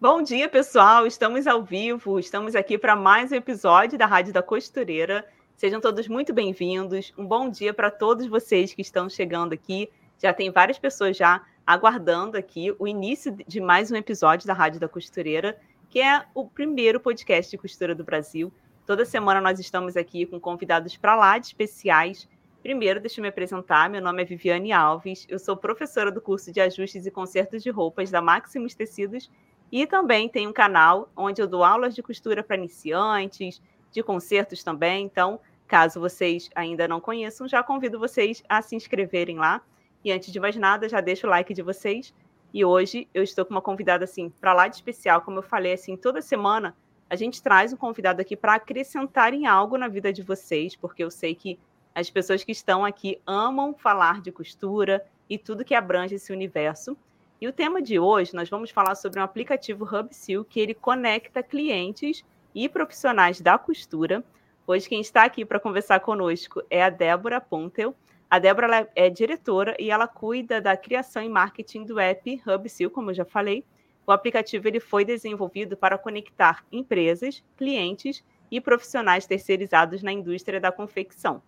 Bom dia, pessoal. Estamos ao vivo, estamos aqui para mais um episódio da Rádio da Costureira. Sejam todos muito bem-vindos. Um bom dia para todos vocês que estão chegando aqui. Já tem várias pessoas já aguardando aqui o início de mais um episódio da Rádio da Costureira, que é o primeiro podcast de costura do Brasil. Toda semana nós estamos aqui com convidados para lá de especiais. Primeiro, deixa eu me apresentar. Meu nome é Viviane Alves. Eu sou professora do curso de ajustes e consertos de roupas da Maximus Tecidos e também tem um canal onde eu dou aulas de costura para iniciantes, de concertos também. Então, caso vocês ainda não conheçam, já convido vocês a se inscreverem lá. E antes de mais nada, já deixo o like de vocês. E hoje eu estou com uma convidada assim para lá de especial, como eu falei assim, toda semana a gente traz um convidado aqui para acrescentar em algo na vida de vocês, porque eu sei que as pessoas que estão aqui amam falar de costura e tudo que abrange esse universo. E o tema de hoje, nós vamos falar sobre um aplicativo HubSeal que ele conecta clientes e profissionais da costura. Hoje quem está aqui para conversar conosco é a Débora Pontel. A Débora é diretora e ela cuida da criação e marketing do app HubSeal, como eu já falei. O aplicativo ele foi desenvolvido para conectar empresas, clientes e profissionais terceirizados na indústria da confecção.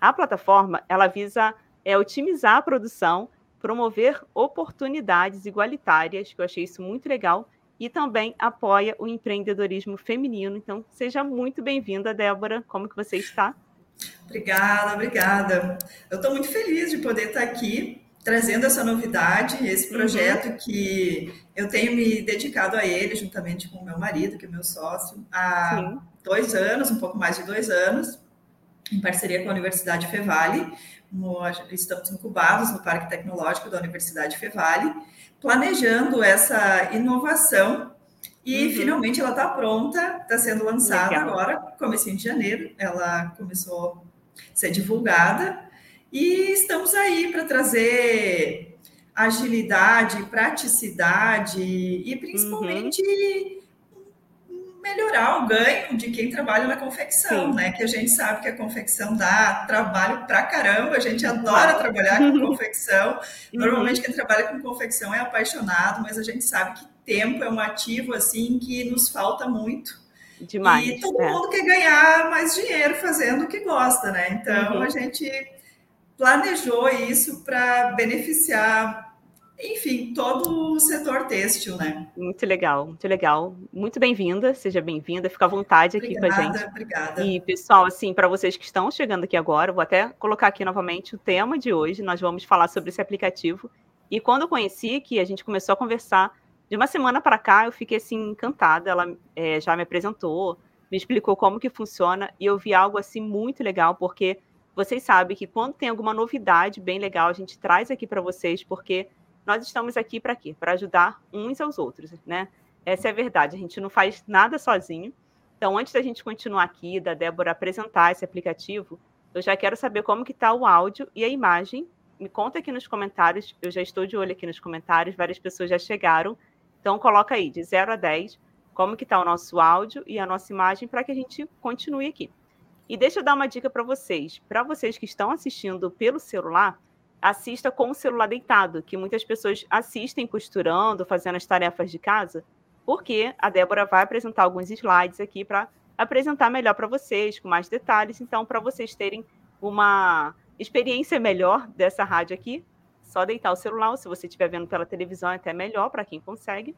A plataforma ela visa é, otimizar a produção promover oportunidades igualitárias, que eu achei isso muito legal, e também apoia o empreendedorismo feminino. Então, seja muito bem-vinda, Débora. Como que você está? Obrigada, obrigada. Eu estou muito feliz de poder estar aqui trazendo essa novidade, esse uhum. projeto uhum. que eu tenho me dedicado a ele, juntamente com o meu marido, que é meu sócio, há Sim. dois anos, um pouco mais de dois anos, em parceria com a Universidade Fevale no, estamos incubados no Parque Tecnológico da Universidade Fevale, planejando essa inovação e uhum. finalmente ela está pronta, está sendo lançada Legal. agora, comecinho de janeiro, ela começou a ser divulgada e estamos aí para trazer agilidade, praticidade e principalmente uhum melhorar o ganho de quem trabalha na confecção, Sim. né? Que a gente sabe que a confecção dá trabalho pra caramba, a gente adora trabalhar com confecção. Uhum. Normalmente quem trabalha com confecção é apaixonado, mas a gente sabe que tempo é um ativo assim que nos falta muito. Demais. E todo é. mundo quer ganhar mais dinheiro fazendo o que gosta, né? Então uhum. a gente planejou isso para beneficiar enfim, todo o setor têxtil, né? Muito legal, muito legal. Muito bem-vinda, seja bem-vinda, fica à vontade aqui obrigada, com a gente. Obrigada. E, pessoal, assim, para vocês que estão chegando aqui agora, vou até colocar aqui novamente o tema de hoje. Nós vamos falar sobre esse aplicativo. E quando eu conheci, que a gente começou a conversar, de uma semana para cá, eu fiquei assim encantada. Ela é, já me apresentou, me explicou como que funciona, e eu vi algo assim muito legal, porque vocês sabem que quando tem alguma novidade bem legal, a gente traz aqui para vocês, porque nós estamos aqui para quê? Para ajudar uns aos outros, né? Essa é a verdade, a gente não faz nada sozinho. Então, antes da gente continuar aqui, da Débora apresentar esse aplicativo, eu já quero saber como que está o áudio e a imagem. Me conta aqui nos comentários, eu já estou de olho aqui nos comentários, várias pessoas já chegaram. Então, coloca aí, de 0 a 10, como que está o nosso áudio e a nossa imagem para que a gente continue aqui. E deixa eu dar uma dica para vocês. Para vocês que estão assistindo pelo celular, assista com o celular deitado, que muitas pessoas assistem costurando, fazendo as tarefas de casa, porque a Débora vai apresentar alguns slides aqui para apresentar melhor para vocês, com mais detalhes. Então, para vocês terem uma experiência melhor dessa rádio aqui, só deitar o celular, se você estiver vendo pela televisão, é até melhor para quem consegue.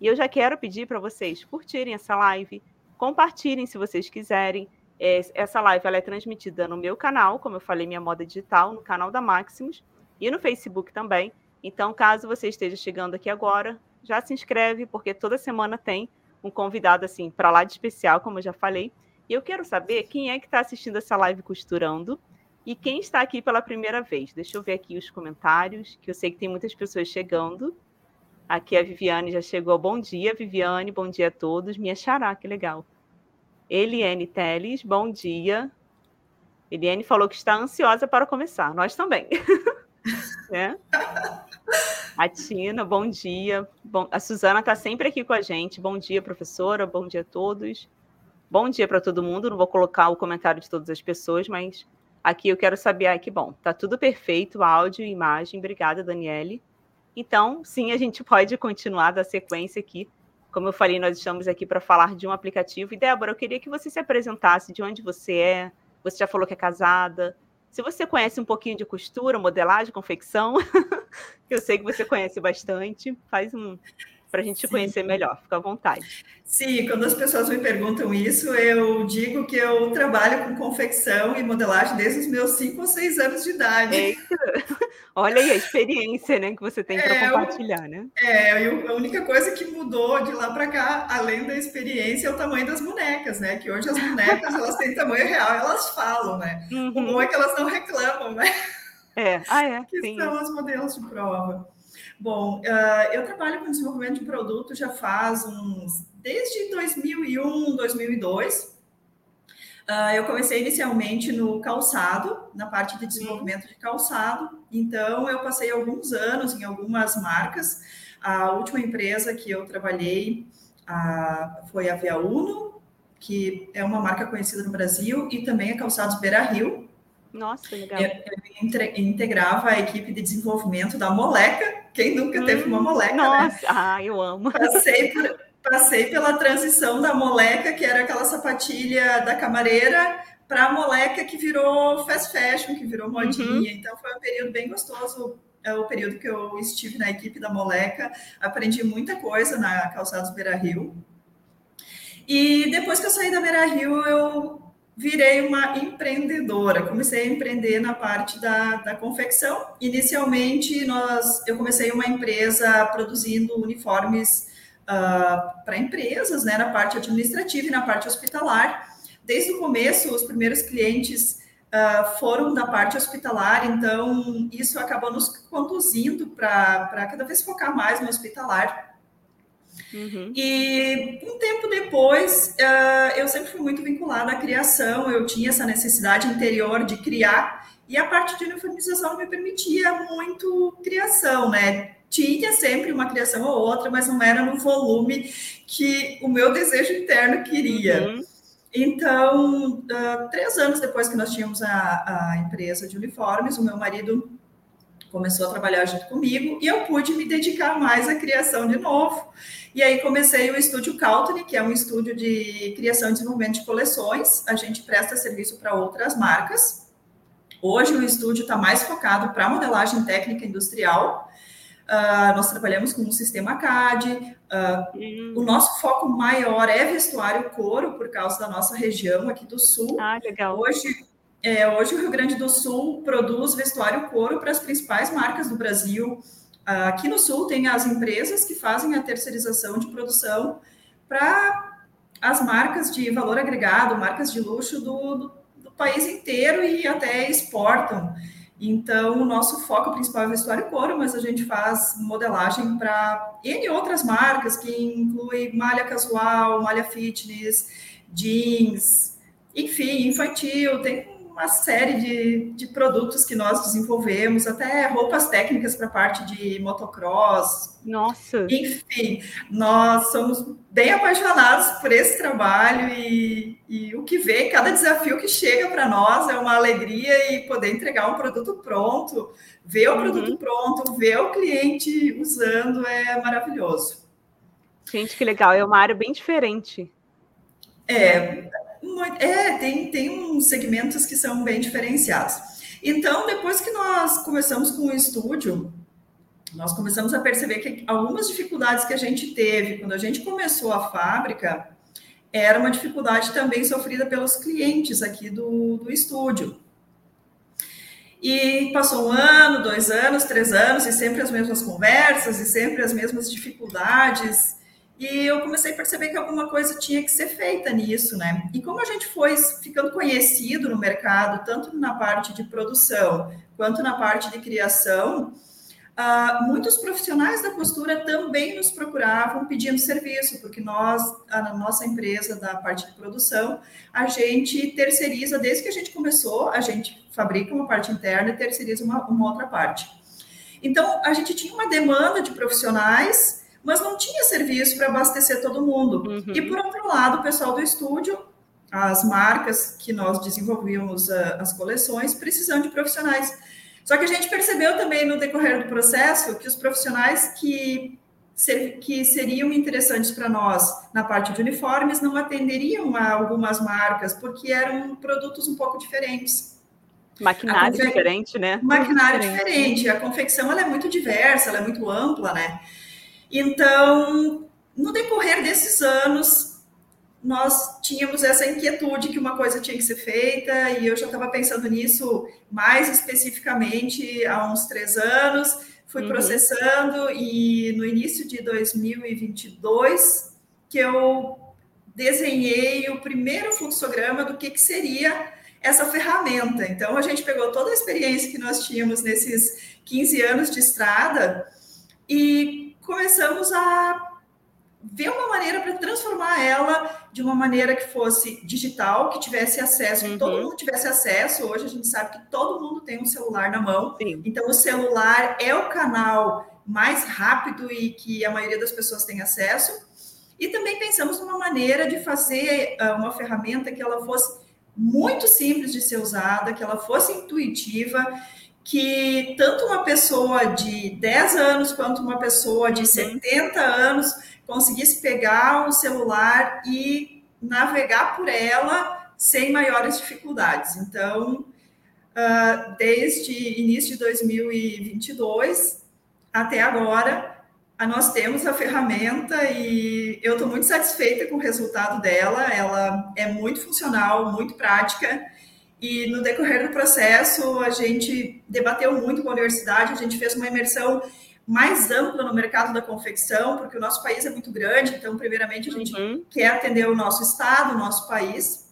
E eu já quero pedir para vocês curtirem essa live, compartilhem se vocês quiserem, essa live ela é transmitida no meu canal, como eu falei, minha moda digital, no canal da Maximus e no Facebook também. Então, caso você esteja chegando aqui agora, já se inscreve, porque toda semana tem um convidado assim para lá de especial, como eu já falei. E eu quero saber quem é que está assistindo essa live costurando e quem está aqui pela primeira vez. Deixa eu ver aqui os comentários, que eu sei que tem muitas pessoas chegando. Aqui a Viviane já chegou. Bom dia, Viviane. Bom dia a todos. Minha xará, que legal. Eliane Teles, bom dia. Eliane falou que está ansiosa para começar. Nós também. é. A Tina, bom dia. Bom, a Suzana está sempre aqui com a gente. Bom dia, professora. Bom dia a todos. Bom dia para todo mundo. Não vou colocar o comentário de todas as pessoas, mas aqui eu quero saber. Ai, que bom. Tá tudo perfeito, áudio e imagem. Obrigada, Daniele. Então, sim, a gente pode continuar da sequência aqui Como eu falei, nós estamos aqui para falar de um aplicativo. E, Débora, eu queria que você se apresentasse de onde você é. Você já falou que é casada. Se você conhece um pouquinho de costura, modelagem, confecção, eu sei que você conhece bastante. Faz um, para a gente te conhecer melhor. Fica à vontade. Sim, quando as pessoas me perguntam isso, eu digo que eu trabalho com confecção e modelagem desde os meus 5 ou 6 anos de idade. Eita. Olha aí a experiência né, que você tem para é, compartilhar, né? É, a única coisa que mudou de lá para cá, além da experiência, é o tamanho das bonecas, né? Que hoje as bonecas elas têm tamanho real, elas falam, né? Uhum. O bom é que elas não reclamam, né? É, ah, é. Que sim. são os modelos de prova. Bom, uh, eu trabalho com desenvolvimento de produto já faz uns desde 2001, 2002. Uh, eu comecei inicialmente no calçado, na parte de desenvolvimento de calçado. Então, eu passei alguns anos em algumas marcas. A última empresa que eu trabalhei uh, foi a Via Uno, que é uma marca conhecida no Brasil, e também a Calçados Beira Rio. Nossa, legal. Eu, eu integrava a equipe de desenvolvimento da Moleca, quem nunca teve uma hum, moleca, né? Nossa, né? ah, eu amo. Passei, por, passei pela transição da moleca, que era aquela sapatilha da camareira, para a moleca que virou fast fashion, que virou modinha. Uhum. Então foi um período bem gostoso, é o período que eu estive na equipe da moleca. Aprendi muita coisa na Calçados Beira Rio. E depois que eu saí da Beira Rio, eu virei uma empreendedora. Comecei a empreender na parte da, da confecção. Inicialmente, nós, eu comecei uma empresa produzindo uniformes uh, para empresas, né, na parte administrativa e na parte hospitalar. Desde o começo, os primeiros clientes uh, foram da parte hospitalar, então isso acabou nos conduzindo para cada vez focar mais no hospitalar Uhum. E um tempo depois, uh, eu sempre fui muito vinculada à criação, eu tinha essa necessidade interior de criar, e a parte de uniformização me permitia muito criação, né? Tinha sempre uma criação ou outra, mas não era no volume que o meu desejo interno queria. Uhum. Então, uh, três anos depois que nós tínhamos a, a empresa de uniformes, o meu marido começou a trabalhar junto comigo e eu pude me dedicar mais à criação de novo. E aí comecei o estúdio Caltony, que é um estúdio de criação e desenvolvimento de coleções. A gente presta serviço para outras marcas. Hoje o estúdio está mais focado para modelagem técnica industrial. Uh, nós trabalhamos com um sistema CAD. Uh, hum. O nosso foco maior é vestuário couro, por causa da nossa região aqui do sul. Ah, legal. Hoje, é, hoje o Rio Grande do Sul produz vestuário couro para as principais marcas do Brasil. Aqui no Sul tem as empresas que fazem a terceirização de produção para as marcas de valor agregado, marcas de luxo do, do, do, país inteiro e até exportam. Então, o nosso foco principal é vestuário couro, mas a gente faz modelagem para N outras marcas, que inclui malha casual, malha fitness, jeans, enfim, infantil, tem uma série de, de produtos que nós desenvolvemos, até roupas técnicas para a parte de motocross. Nossa! Enfim, nós somos bem apaixonados por esse trabalho e, e o que vem, cada desafio que chega para nós é uma alegria e poder entregar um produto pronto, ver o uhum. produto pronto, ver o cliente usando é maravilhoso. Gente, que legal, é uma área bem diferente. É, é, tem, tem uns segmentos que são bem diferenciados. Então, depois que nós começamos com o estúdio, nós começamos a perceber que algumas dificuldades que a gente teve quando a gente começou a fábrica era uma dificuldade também sofrida pelos clientes aqui do, do estúdio. E passou um ano, dois anos, três anos, e sempre as mesmas conversas, e sempre as mesmas dificuldades. E eu comecei a perceber que alguma coisa tinha que ser feita nisso, né? E como a gente foi ficando conhecido no mercado, tanto na parte de produção quanto na parte de criação, uh, muitos profissionais da costura também nos procuravam pedindo serviço, porque nós, a nossa empresa da parte de produção, a gente terceiriza, desde que a gente começou, a gente fabrica uma parte interna e terceiriza uma, uma outra parte. Então, a gente tinha uma demanda de profissionais mas não tinha serviço para abastecer todo mundo. Uhum. E por outro lado, o pessoal do estúdio, as marcas que nós desenvolvíamos uh, as coleções, precisando de profissionais. Só que a gente percebeu também no decorrer do processo que os profissionais que que seriam interessantes para nós na parte de uniformes não atenderiam a algumas marcas, porque eram produtos um pouco diferentes. Maquinário confe... diferente, né? Maquinário diferente. diferente. A confecção ela é muito diversa, ela é muito ampla, né? Então, no decorrer desses anos, nós tínhamos essa inquietude que uma coisa tinha que ser feita, e eu já estava pensando nisso mais especificamente há uns três anos fui uhum. processando e no início de 2022 que eu desenhei o primeiro fluxograma do que, que seria essa ferramenta. Então, a gente pegou toda a experiência que nós tínhamos nesses 15 anos de estrada e começamos a ver uma maneira para transformar ela de uma maneira que fosse digital, que tivesse acesso, que todo uhum. mundo tivesse acesso. Hoje a gente sabe que todo mundo tem um celular na mão. Sim. Então o celular é o canal mais rápido e que a maioria das pessoas tem acesso. E também pensamos numa maneira de fazer uh, uma ferramenta que ela fosse muito simples de ser usada, que ela fosse intuitiva, que tanto uma pessoa de 10 anos quanto uma pessoa de 70 uhum. anos conseguisse pegar o celular e navegar por ela sem maiores dificuldades. Então, uh, desde início de 2022 até agora, nós temos a ferramenta e eu estou muito satisfeita com o resultado dela. Ela é muito funcional, muito prática. E no decorrer do processo, a gente debateu muito com a universidade, a gente fez uma imersão mais ampla no mercado da confecção, porque o nosso país é muito grande, então, primeiramente, a gente uhum. quer atender o nosso estado, o nosso país.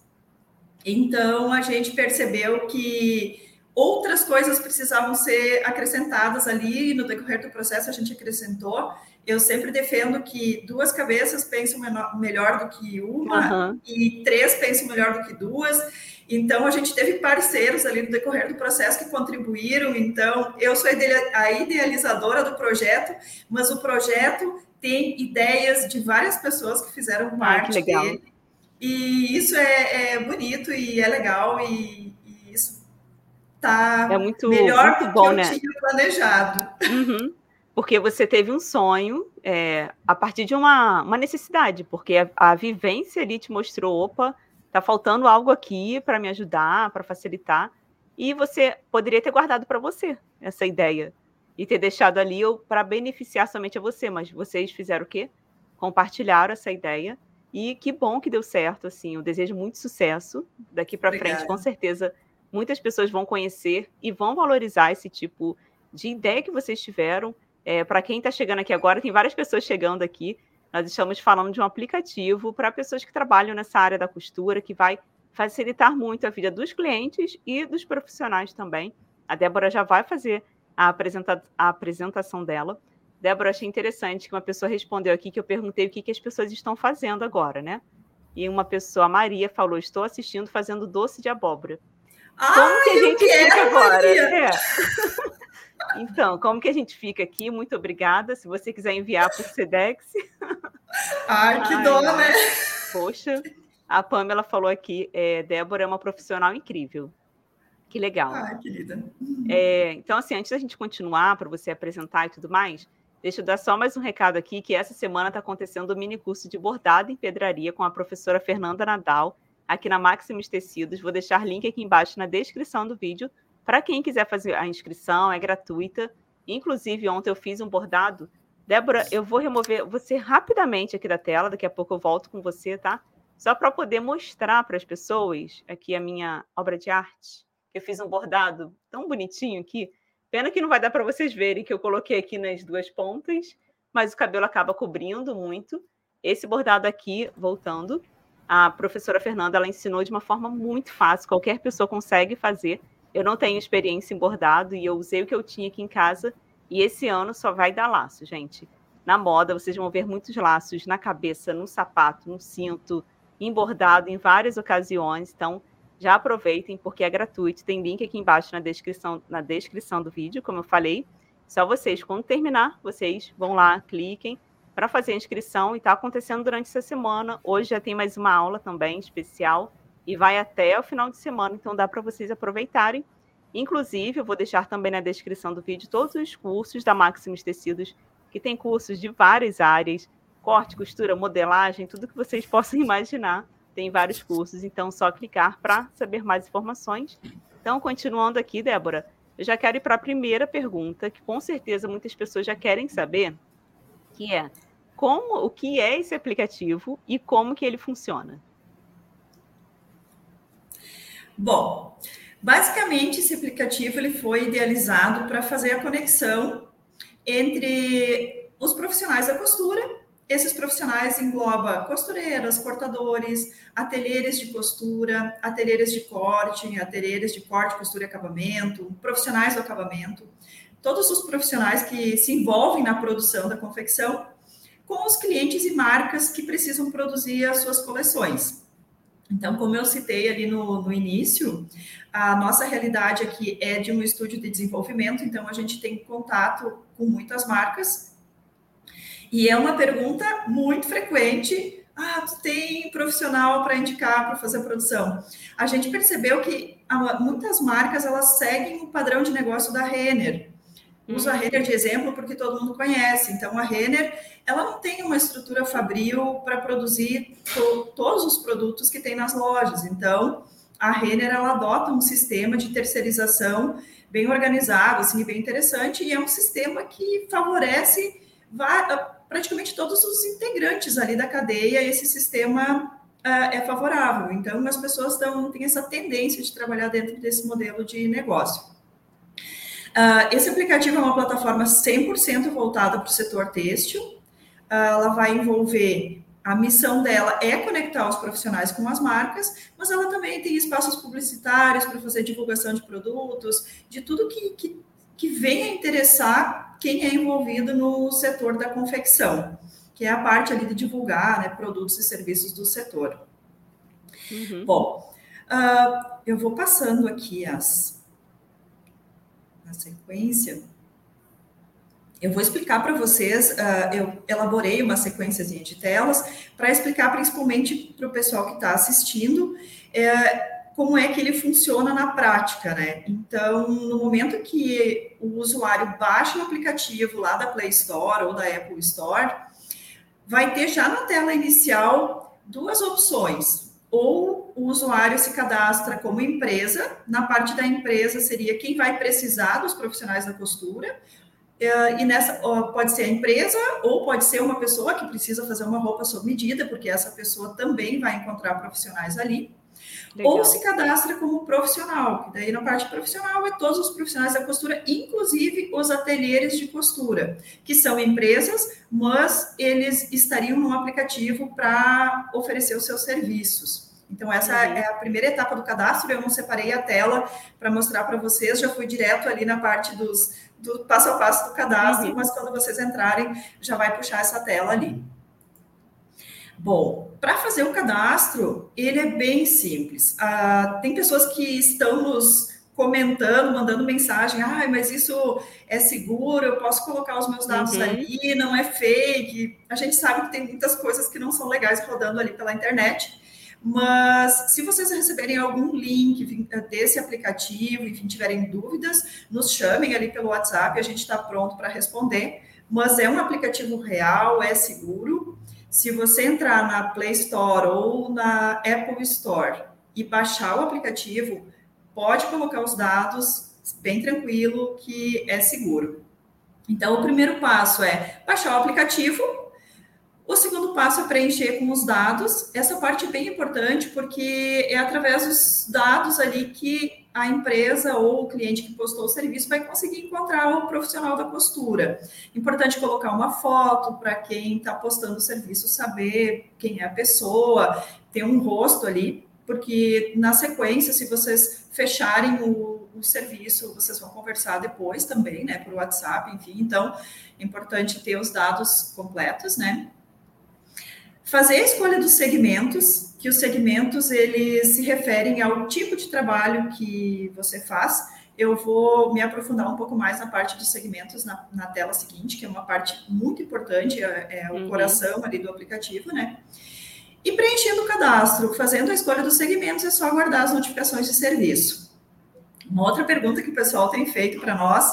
Então, a gente percebeu que outras coisas precisavam ser acrescentadas ali, e no decorrer do processo a gente acrescentou. Eu sempre defendo que duas cabeças pensam melhor do que uma, uhum. e três pensam melhor do que duas. Então, a gente teve parceiros ali no decorrer do processo que contribuíram. Então, eu sou a idealizadora do projeto, mas o projeto tem ideias de várias pessoas que fizeram parte ah, que dele. E isso é, é, bonito e é legal, e, e isso está é muito, melhor muito bom, do que eu né? tinha planejado. Uhum. Porque você teve um sonho é, a partir de uma, uma necessidade, porque a, a vivência ali te mostrou, opa, Tá faltando algo aqui para me ajudar, para facilitar. E você poderia ter guardado para você essa ideia e ter deixado ali para beneficiar somente a você, mas vocês fizeram o quê? Compartilharam essa ideia e que bom que deu certo, assim. Eu desejo muito sucesso daqui para frente, com certeza. Muitas pessoas vão conhecer e vão valorizar esse tipo de ideia que vocês tiveram. É, para quem está chegando aqui agora, tem várias pessoas chegando aqui. Nós estamos falando de um aplicativo para pessoas que trabalham nessa área da costura, que vai facilitar muito a vida dos clientes e dos profissionais também. A Débora já vai fazer a, apresenta a apresentação dela. Débora, achei interessante que uma pessoa respondeu aqui que eu perguntei o que, que as pessoas estão fazendo agora, né? E uma pessoa, a Maria, falou: Estou assistindo fazendo doce de abóbora. Como que a gente fica agora? É. Então, como que a gente fica aqui? Muito obrigada. Se você quiser enviar por Sedex. Ai, que Ai, dó, né? Poxa, a Pamela falou aqui, é, Débora é uma profissional incrível. Que legal. Ai, querida. É, então, assim, antes da gente continuar, para você apresentar e tudo mais, deixa eu dar só mais um recado aqui, que essa semana está acontecendo o um mini curso de bordado em pedraria com a professora Fernanda Nadal, aqui na Maximus Tecidos. Vou deixar link aqui embaixo na descrição do vídeo para quem quiser fazer a inscrição, é gratuita. Inclusive, ontem eu fiz um bordado. Débora, eu vou remover você rapidamente aqui da tela, daqui a pouco eu volto com você, tá? Só para poder mostrar para as pessoas aqui a minha obra de arte. Eu fiz um bordado tão bonitinho aqui. Pena que não vai dar para vocês verem que eu coloquei aqui nas duas pontas, mas o cabelo acaba cobrindo muito. Esse bordado aqui, voltando, a professora Fernanda ela ensinou de uma forma muito fácil, qualquer pessoa consegue fazer. Eu não tenho experiência em bordado e eu usei o que eu tinha aqui em casa. E esse ano só vai dar laço, gente. Na moda, vocês vão ver muitos laços na cabeça, no sapato, no cinto, em bordado em várias ocasiões. Então, já aproveitem, porque é gratuito. Tem link aqui embaixo na descrição, na descrição do vídeo, como eu falei. Só vocês, quando terminar, vocês vão lá, cliquem para fazer a inscrição. E está acontecendo durante essa semana. Hoje já tem mais uma aula também especial e vai até o final de semana, então dá para vocês aproveitarem. Inclusive, eu vou deixar também na descrição do vídeo todos os cursos da Maximus Tecidos que tem cursos de várias áreas, corte, costura, modelagem, tudo que vocês possam imaginar, tem vários cursos, então só clicar para saber mais informações. Então, continuando aqui, Débora, eu já quero ir para a primeira pergunta, que com certeza muitas pessoas já querem saber, que é como o que é esse aplicativo e como que ele funciona. Bom, basicamente esse aplicativo ele foi idealizado para fazer a conexão entre os profissionais da costura. Esses profissionais engloba costureiras, cortadores, ateliês de costura, ateliês de corte, ateliês de corte, costura e acabamento, profissionais do acabamento, todos os profissionais que se envolvem na produção da confecção com os clientes e marcas que precisam produzir as suas coleções. Então, como eu citei ali no, no, início, a nossa realidade aqui é de um estúdio de desenvolvimento, então a gente tem contato com muitas marcas. E é uma pergunta muito frequente: ah, tu tem profissional para indicar para fazer produção? A gente percebeu que muitas marcas elas seguem o padrão de negócio da Renner. Uso a uhum. Renner de exemplo porque todo mundo conhece. Então, a Renner, ela não tem uma estrutura fabril para produzir to todos os produtos que tem nas lojas. Então, a Renner, ela adota um sistema de terceirização bem organizado, assim, bem interessante, e é um sistema que favorece praticamente todos os integrantes ali da cadeia, esse sistema uh, é favorável. Então, as pessoas tão, têm essa tendência de trabalhar dentro desse modelo de negócio. Uh, esse aplicativo é uma plataforma 100% voltada para o setor têxtil. Uh, ela vai envolver a missão dela é conectar os profissionais com as marcas, mas ela também tem espaços publicitários para fazer divulgação de produtos, de tudo que, que, que venha interessar quem é envolvido no setor da confecção, que é a parte ali de divulgar né, produtos e serviços do setor. Uhum. Bom, uh, eu vou passando aqui as, na sequência, eu vou explicar para vocês, uh, eu elaborei uma sequência de telas para explicar principalmente para o pessoal que está assistindo é, como é que ele funciona na prática, né? Então, no momento que o usuário baixa o aplicativo lá da Play Store ou da Apple Store, vai ter já na tela inicial duas opções ou o usuário se cadastra como empresa, na parte da empresa seria quem vai precisar dos profissionais da costura, eh, e nessa pode ser a empresa ou pode ser uma pessoa que precisa fazer uma roupa sob medida, porque essa pessoa também vai encontrar profissionais ali. Legal. Ou se cadastra como profissional, que daí na parte profissional é todos os profissionais da costura, inclusive os ateliês de costura, que são empresas, mas eles estariam no aplicativo para oferecer os seus serviços. Então, essa uhum. é a primeira etapa do cadastro. Eu não separei a tela para mostrar para vocês, já fui direto ali na parte dos, do passo a passo do cadastro, uhum. mas quando vocês entrarem, já vai puxar essa tela ali. Bom, para fazer o cadastro, ele é bem simples. Ah, tem pessoas que estão nos comentando, mandando mensagem, ah, mas isso é seguro, eu posso colocar os meus dados uhum. ali, não é fake. A gente sabe que tem muitas coisas que não são legais rodando ali pela internet, mas se vocês receberem algum link desse aplicativo, enfim, tiverem dúvidas, nos chamem ali pelo WhatsApp, a gente está pronto para responder. Mas é um aplicativo real, é seguro. Se você entrar na Play Store ou na Apple Store e baixar o aplicativo, pode colocar os dados bem tranquilo que é seguro. Então, o primeiro passo é baixar o aplicativo. O segundo passo é preencher com os dados. Essa parte é bem importante porque é através dos dados ali que a empresa ou o cliente que postou o serviço vai conseguir encontrar o profissional da costura. Importante colocar uma foto para quem está postando o serviço saber quem é a pessoa, ter um rosto ali, porque na sequência, se vocês fecharem o, o serviço, vocês vão conversar depois também, né, por WhatsApp, enfim. Então, é importante ter os dados completos, né? Fazer a escolha dos segmentos, que os segmentos eles se referem ao tipo de trabalho que você faz. Eu vou me aprofundar um pouco mais na parte dos segmentos na, na tela seguinte, que é uma parte muito importante, é, é o uhum. coração ali do aplicativo, né? E preenchendo o cadastro, fazendo a escolha dos segmentos, é só aguardar as notificações de serviço. Uma outra pergunta que o pessoal tem feito para nós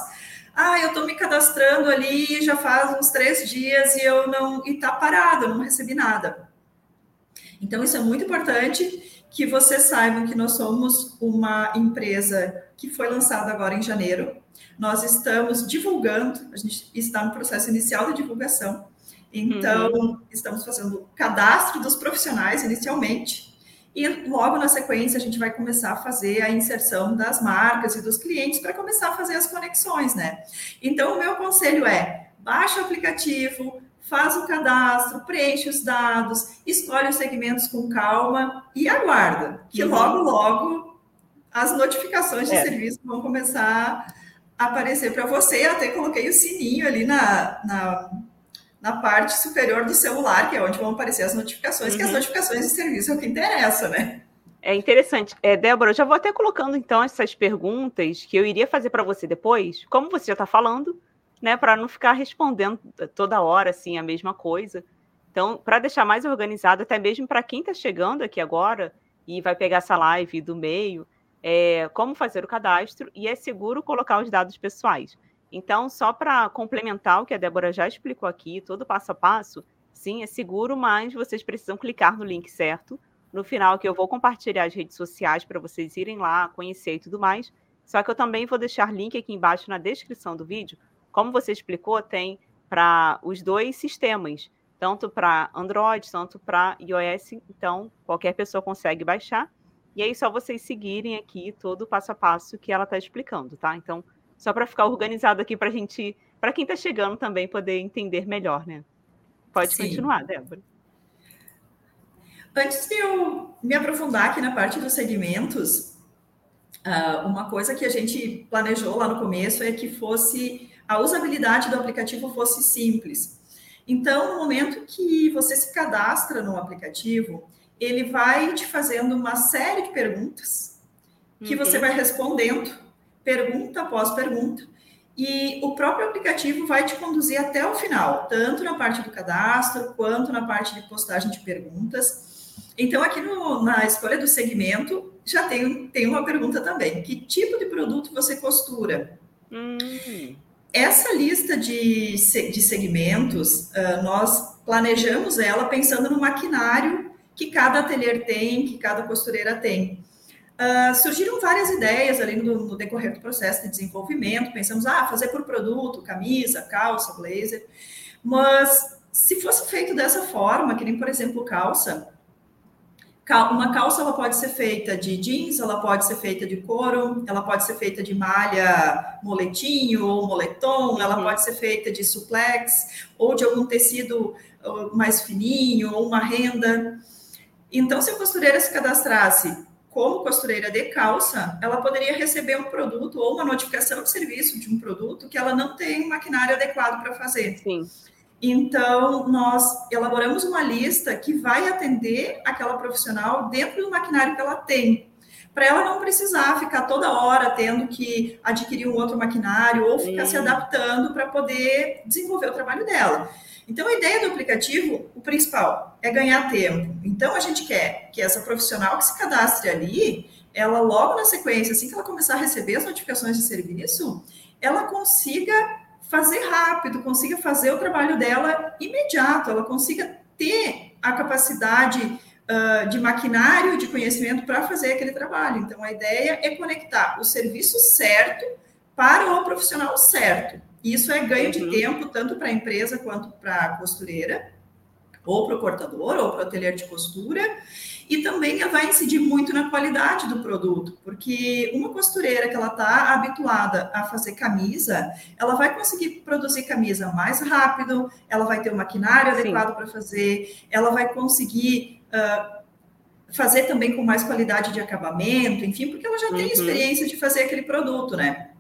Ah, eu estou me cadastrando ali já faz uns três dias e eu não e está parado, eu não recebi nada. Então isso é muito importante que vocês saibam que nós somos uma empresa que foi lançada agora em janeiro. Nós estamos divulgando, a gente está no processo inicial de divulgação. Então, uhum. estamos fazendo cadastro dos profissionais inicialmente e logo na sequência a gente vai começar a fazer a inserção das marcas e dos clientes para começar a fazer as conexões, né? Então, o meu conselho é: baixa o aplicativo, faz o cadastro, preenche os dados, escolhe os segmentos com calma e aguarda, que uhum. logo, logo as notificações de é. serviço vão começar a aparecer para você. Eu até coloquei o sininho ali na, na na parte superior do celular, que é onde vão aparecer as notificações, uhum. que as uhum. notificações de serviço é o que interessa, né? É interessante. É, Débora, eu já vou até colocando então essas perguntas que eu iria fazer para você depois, como você já está falando, né, para não ficar respondendo toda hora assim a mesma coisa. Então, para deixar mais organizado, até mesmo para quem está chegando aqui agora e vai pegar essa live do meio, é, como fazer o cadastro e é seguro colocar os dados pessoais. Então, só para complementar o que a Débora já explicou aqui, todo passo a passo, sim, é seguro, mas vocês precisam clicar no link certo. No final, que eu vou compartilhar as redes sociais para vocês irem lá, conhecer e tudo mais. Só que eu também vou deixar link aqui embaixo na descrição do vídeo. Como você explicou, tem para os dois sistemas, tanto para Android, tanto para iOS. Então, qualquer pessoa consegue baixar. E aí, só vocês seguirem aqui todo o passo a passo que ela está explicando, tá? Então, só para ficar organizado aqui para a gente, para quem está chegando também poder entender melhor, né? Pode Sim. continuar, Débora. Antes de eu me aprofundar aqui na parte dos segmentos, ah, uma coisa que a gente planejou lá no começo é que fosse a usabilidade do aplicativo fosse simples. Então, no momento que você se cadastra no aplicativo, ele vai te fazendo uma série de perguntas que uhum. você vai respondendo pergunta após pergunta, e o próprio aplicativo vai te conduzir até o final, tanto na parte do cadastro quanto na parte de postagem de perguntas. Então, aqui no, na escolha do segmento, já tem, tem uma pergunta também: que tipo de produto você costura? Hum. Essa lista de, de segmentos, uh, nós planejamos ela pensando no maquinário que cada ateliê tem, que cada costureira tem. Uh, surgiram várias ideias ali no, no, decorrer do processo de desenvolvimento. Pensamos, ah, fazer por produto, camisa, calça, blazer. Mas se fosse feito dessa forma, que nem, por exemplo, calça, uma calça ela pode ser feita de jeans, ela pode ser feita de couro, ela pode ser feita de malha moletinho ou moletom, ela uhum. pode ser feita de suplex ou de algum tecido mais fininho ou uma renda. Então, se a costureira se cadastrasse como costureira de calça, ela poderia receber um produto ou uma notificação de serviço de um produto que ela não tem um maquinário adequado para fazer. Sim. Então, nós elaboramos uma lista que vai atender aquela profissional dentro do maquinário que ela tem, para ela não precisar ficar toda hora tendo que adquirir um outro maquinário ou ficar Sim. se adaptando para poder desenvolver o trabalho dela. Então, a ideia do aplicativo, o principal, é ganhar tempo. Então, a gente quer que essa profissional que se cadastre ali, ela logo na sequência, assim que ela começar a receber as notificações de serviço, ela consiga fazer rápido, consiga fazer o trabalho dela imediato, ela consiga ter a capacidade uh, de maquinário, de conhecimento para fazer aquele trabalho. Então, a ideia é conectar o serviço certo para o profissional certo. Isso é ganho de uhum. tempo tanto para a empresa quanto para a costureira, ou para o cortador, ou para o ateliê de costura, e também vai incidir muito na qualidade do produto, porque uma costureira que ela está habituada a fazer camisa, ela vai conseguir produzir camisa mais rápido, ela vai ter o maquinário Sim. adequado para fazer, ela vai conseguir uh, fazer também com mais qualidade de acabamento, enfim, porque ela já uhum. tem experiência de fazer aquele produto, né?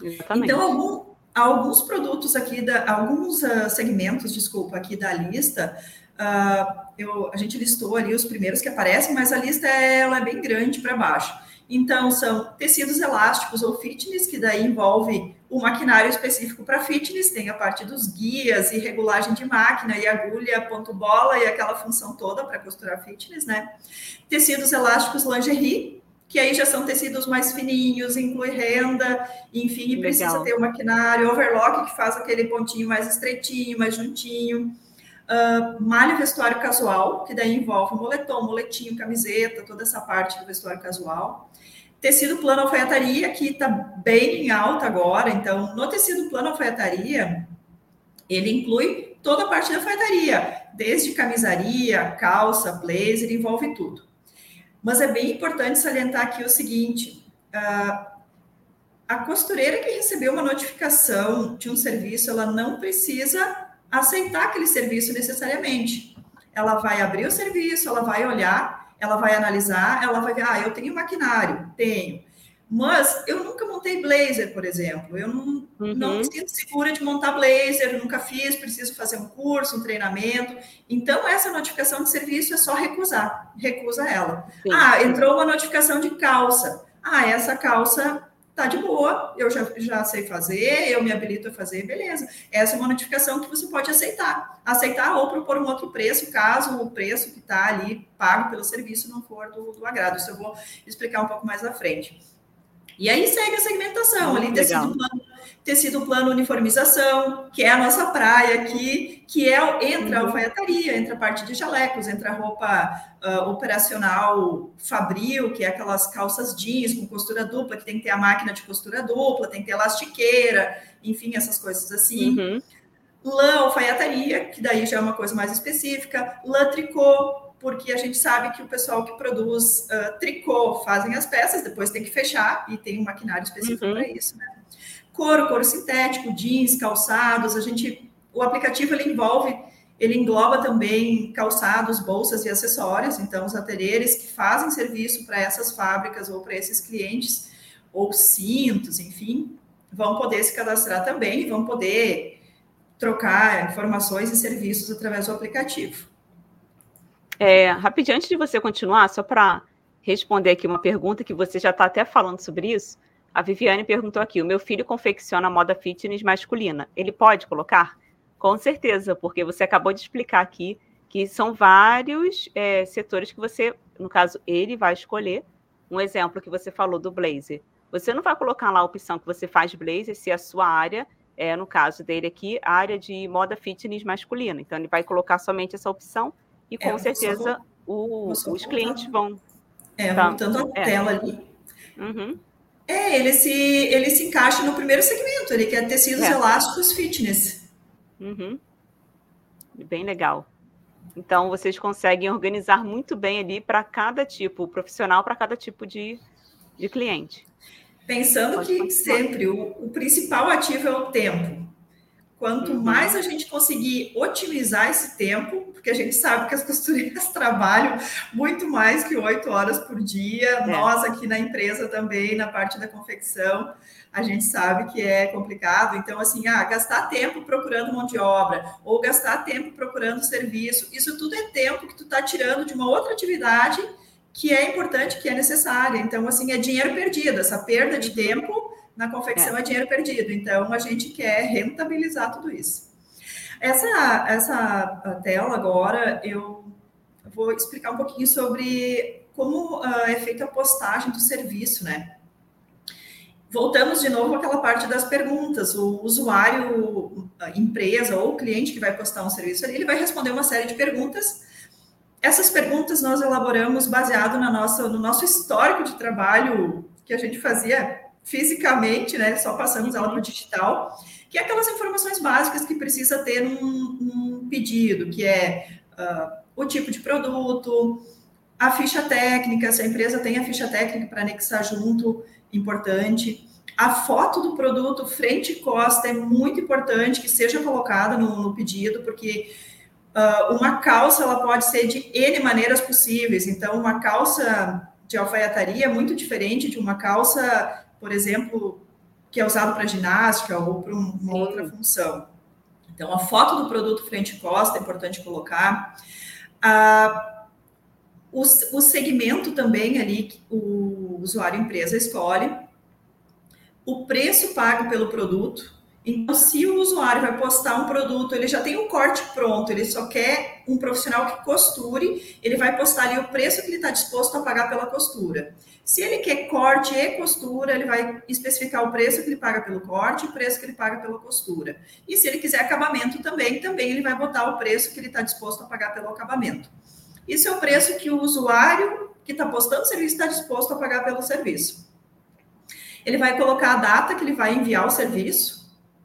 Exatamente. Então, algum, alguns produtos aqui, da, alguns uh, segmentos, desculpa, aqui da lista, uh, eu, a gente listou ali os primeiros que aparecem, mas a lista é, ela é bem grande para baixo. Então, são tecidos elásticos ou fitness, que daí envolve o maquinário específico para fitness, tem a parte dos guias e regulagem de máquina e agulha, ponto bola e aquela função toda para costurar fitness, né? Tecidos elásticos lingerie, que aí já são tecidos mais fininhos, inclui renda, enfim, e precisa ter o maquinário, overlock que faz aquele pontinho mais estreitinho, mais juntinho. Uh, malha vestuário casual, que daí envolve moletom, moletinho, camiseta, toda essa parte do vestuário casual. Tecido plano alfaiataria, que está bem em alta agora. Então, no tecido plano alfaiataria, ele inclui toda a parte da alfaiataria, desde camisaria, calça, blazer, envolve tudo. Mas é bem importante salientar aqui o seguinte: uh, a costureira que recebeu uma notificação de um serviço, ela não precisa aceitar aquele serviço necessariamente. Ela vai abrir o serviço, ela vai olhar, ela vai analisar, ela vai ver, ah, eu tenho maquinário, tenho. Mas eu nunca montei blazer, por exemplo. Eu não, uhum. não me sinto segura de montar blazer, nunca fiz, preciso fazer um curso, um treinamento. Então, essa notificação de serviço é só recusar. Recusa ela. Sim. Ah, entrou uma notificação de calça. Ah, essa calça tá de boa, eu já, já sei fazer, eu me habilito a fazer, beleza. Essa é uma notificação que você pode aceitar. Aceitar ou propor um outro preço, caso o preço que está ali pago pelo serviço não for do, do agrado. Isso eu vou explicar um pouco mais à frente. E aí segue a segmentação, ali tecido plano, tecido plano uniformização, que é a nossa praia aqui, que é entra uhum. a alfaiataria, entra a parte de jalecos, entra a roupa uh, operacional fabril, que é aquelas calças jeans com costura dupla, que tem que ter a máquina de costura dupla, tem que ter elastiqueira, enfim, essas coisas assim. Uhum. Lã alfaiataria, que daí já é uma coisa mais específica, lã tricô, porque a gente sabe que o pessoal que produz uh, tricô fazem as peças, depois tem que fechar e tem um maquinário específico uhum. para isso, né? Couro, couro sintético, jeans, calçados, a gente, o aplicativo ele envolve, ele engloba também calçados, bolsas e acessórios, então os ateliês que fazem serviço para essas fábricas ou para esses clientes, ou cintos, enfim, vão poder se cadastrar também e vão poder trocar informações e serviços através do aplicativo. É, rapidinho, antes de você continuar, só para responder aqui uma pergunta que você já está até falando sobre isso, a Viviane perguntou aqui: o meu filho confecciona moda fitness masculina. Ele pode colocar? Com certeza, porque você acabou de explicar aqui que são vários é, setores que você, no caso, ele vai escolher. Um exemplo que você falou do blazer. Você não vai colocar lá a opção que você faz blazer se a sua área é, no caso dele aqui, a área de moda fitness masculina. Então, ele vai colocar somente essa opção e com é, certeza o, os clientes vão. É, tá. voltando a é. tela ali. Uhum. É, ele se, ele se encaixa no primeiro segmento, ele quer tecidos é. elásticos fitness. Uhum. Bem legal. Então, vocês conseguem organizar muito bem ali para cada tipo, profissional para cada tipo de, de cliente. Pensando Pode que continuar. sempre o, o principal ativo é o tempo. Quanto uhum. mais a gente conseguir otimizar esse tempo, porque a gente sabe que as costureiras trabalham muito mais que oito horas por dia, é. nós aqui na empresa também, na parte da confecção, a gente sabe que é complicado. Então, assim, ah, gastar tempo procurando mão de obra, ou gastar tempo procurando serviço, isso tudo é tempo que tu está tirando de uma outra atividade que é importante, que é necessária. Então, assim, é dinheiro perdido, essa perda de tempo na confecção é. é dinheiro perdido. Então, a gente quer rentabilizar tudo isso. Essa, essa tela agora, eu vou explicar um pouquinho sobre como uh, é feita a postagem do serviço, né? Voltamos de novo àquela parte das perguntas. O usuário, empresa ou cliente que vai postar um serviço ali, ele vai responder uma série de perguntas. Essas perguntas nós elaboramos baseado na nossa, no nosso histórico de trabalho que a gente fazia fisicamente, né? Só passamos ela para o digital, que é aquelas informações básicas que precisa ter num, num pedido, que é uh, o tipo de produto, a ficha técnica, se a empresa tem a ficha técnica para anexar junto, importante. A foto do produto frente e costa é muito importante que seja colocada no, no pedido, porque uh, uma calça ela pode ser de N maneiras possíveis. Então, uma calça de alfaiataria é muito diferente de uma calça por exemplo, que é usado para ginástica ou para uma Sim. outra função. Então, a foto do produto frente e costa é importante colocar. Ah, o, o segmento também ali que o usuário empresa escolhe. O preço pago pelo produto. Então, se o usuário vai postar um produto, ele já tem um corte pronto, ele só quer um profissional que costure, ele vai postar ali o preço que ele está disposto a pagar pela costura. Se ele quer corte e costura, ele vai especificar o preço que ele paga pelo corte e o preço que ele paga pela costura. E se ele quiser acabamento também, também ele vai botar o preço que ele está disposto a pagar pelo acabamento. Isso é o preço que o usuário que está postando o serviço está disposto a pagar pelo serviço. Ele vai colocar a data que ele vai enviar o serviço.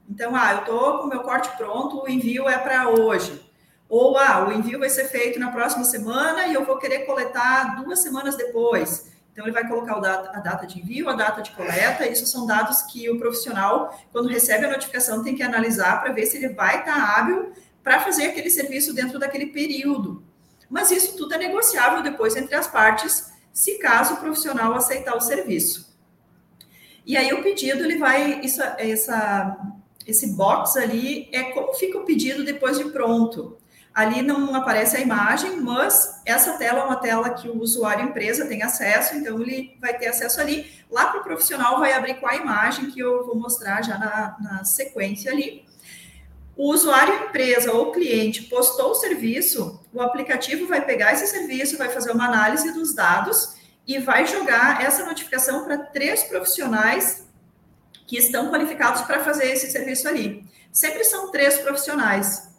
Então, ah, eu estou com o meu corte pronto, o envio é para hoje. Ou, ah, o envio vai ser feito na próxima semana e eu vou querer coletar duas semanas depois. Então, ele vai colocar a data de envio, a data de coleta. Isso são dados que o profissional, quando recebe a notificação, tem que analisar para ver se ele vai estar tá hábil para fazer aquele serviço dentro daquele período. Mas isso tudo é negociável depois entre as partes, se caso o profissional aceitar o serviço. E aí o pedido, ele vai, isso, essa, esse box ali é como fica o pedido depois de pronto. Ali não aparece a imagem, mas essa tela é uma tela que o usuário empresa tem acesso, então ele vai ter acesso ali. Lá para o profissional vai abrir com a imagem que eu vou mostrar já na, na sequência ali. O usuário empresa ou cliente postou o serviço, o aplicativo vai pegar esse serviço, vai fazer uma análise dos dados e vai jogar essa notificação para três profissionais que estão qualificados para fazer esse serviço ali. Sempre são três profissionais.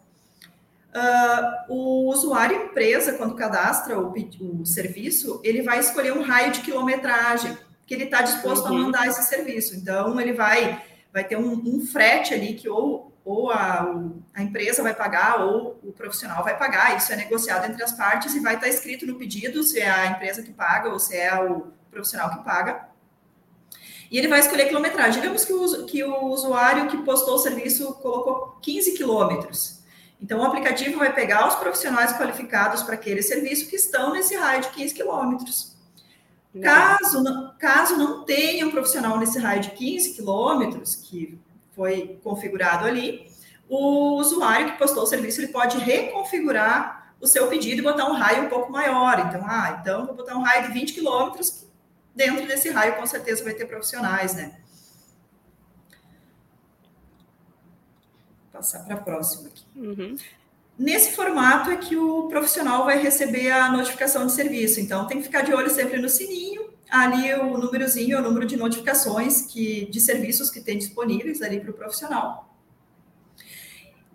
Uh, o usuário empresa, quando cadastra o, o, serviço, ele vai escolher um raio de quilometragem que ele está disposto uhum. a mandar esse serviço. Então, ele vai, vai ter um, um frete ali que ou, ou a, a, empresa vai pagar ou o profissional vai pagar. Isso é negociado entre as partes e vai estar tá escrito no pedido se é a empresa que paga ou se é o profissional que paga. E ele vai escolher quilometragem. Digamos que o, que o usuário que postou o serviço colocou 15 quilômetros. Então, o aplicativo vai pegar os profissionais qualificados para aquele serviço que estão nesse raio de 15 quilômetros. Caso, não, caso não tenha um profissional nesse raio de 15 quilômetros, que foi configurado ali, o usuário que postou o serviço ele pode reconfigurar o seu pedido e botar um raio um pouco maior. Então, ah, então vou botar um raio de 20 quilômetros, dentro desse raio com certeza vai ter profissionais, né? passar para a próxima aqui. Uhum. Nesse formato é que o profissional vai receber a notificação de serviço. Então, tem que ficar de olho sempre no sininho, ali o númerozinho, o número de notificações que, de serviços que tem disponíveis ali para o profissional.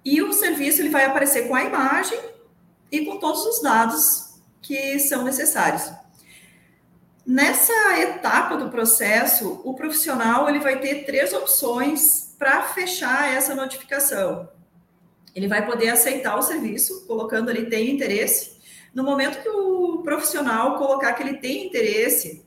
E o serviço ele vai aparecer com a imagem e com todos os dados que são necessários. Nessa etapa do processo, o profissional ele vai ter três opções para fechar essa notificação. Ele vai poder aceitar o serviço, colocando ali tem interesse. No momento que o profissional colocar que ele tem interesse,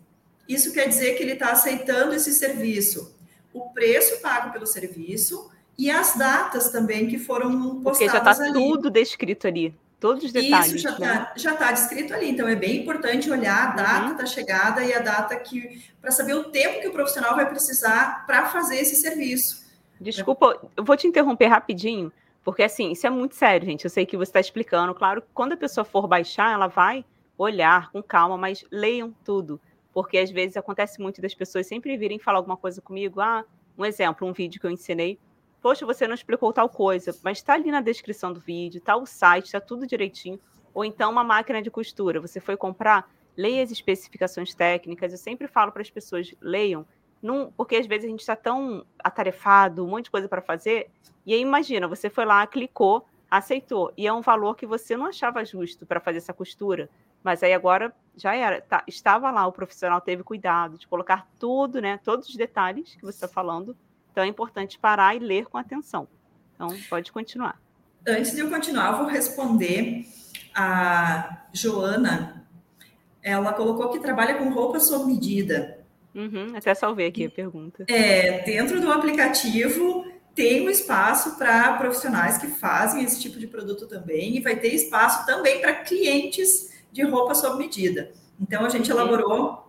isso quer dizer que ele está aceitando esse serviço, o preço pago pelo serviço e as datas também que foram postadas Porque já está tudo descrito ali, todos os detalhes. Isso já está né? Já tá descrito ali, então é bem importante olhar a data uhum. da chegada e a data que para saber o tempo que o profissional vai precisar para fazer esse serviço. Desculpa, eu vou te interromper rapidinho, porque assim, isso é muito sério, gente. Eu sei que você está explicando. Claro, quando a pessoa for baixar, ela vai olhar com calma, mas leiam tudo. Porque às vezes acontece muito das pessoas sempre virem falar alguma coisa comigo. Ah, um exemplo, um vídeo que eu ensinei. Poxa, você não explicou tal coisa, mas está ali na descrição do vídeo, está o site, está tudo direitinho. Ou então uma máquina de costura. Você foi comprar, leia as especificações técnicas. Eu sempre falo para as pessoas, leiam num, porque às vezes a gente está tão atarefado, um monte de coisa para fazer, e aí imagina, você foi lá, clicou, aceitou, e é um valor que você não achava justo para fazer essa costura, mas aí agora já era, tá, estava lá, o profissional teve cuidado de colocar tudo, né, todos os detalhes que você está falando, então é importante parar e ler com atenção. Então, pode continuar. Antes de eu continuar, eu vou responder a Joana. Ela colocou que trabalha com roupa sob medida. Uhum, até salvei aqui a pergunta. É, dentro do aplicativo tem um espaço para profissionais que fazem esse tipo de produto também, e vai ter espaço também para clientes de roupa sob medida. Então a gente elaborou.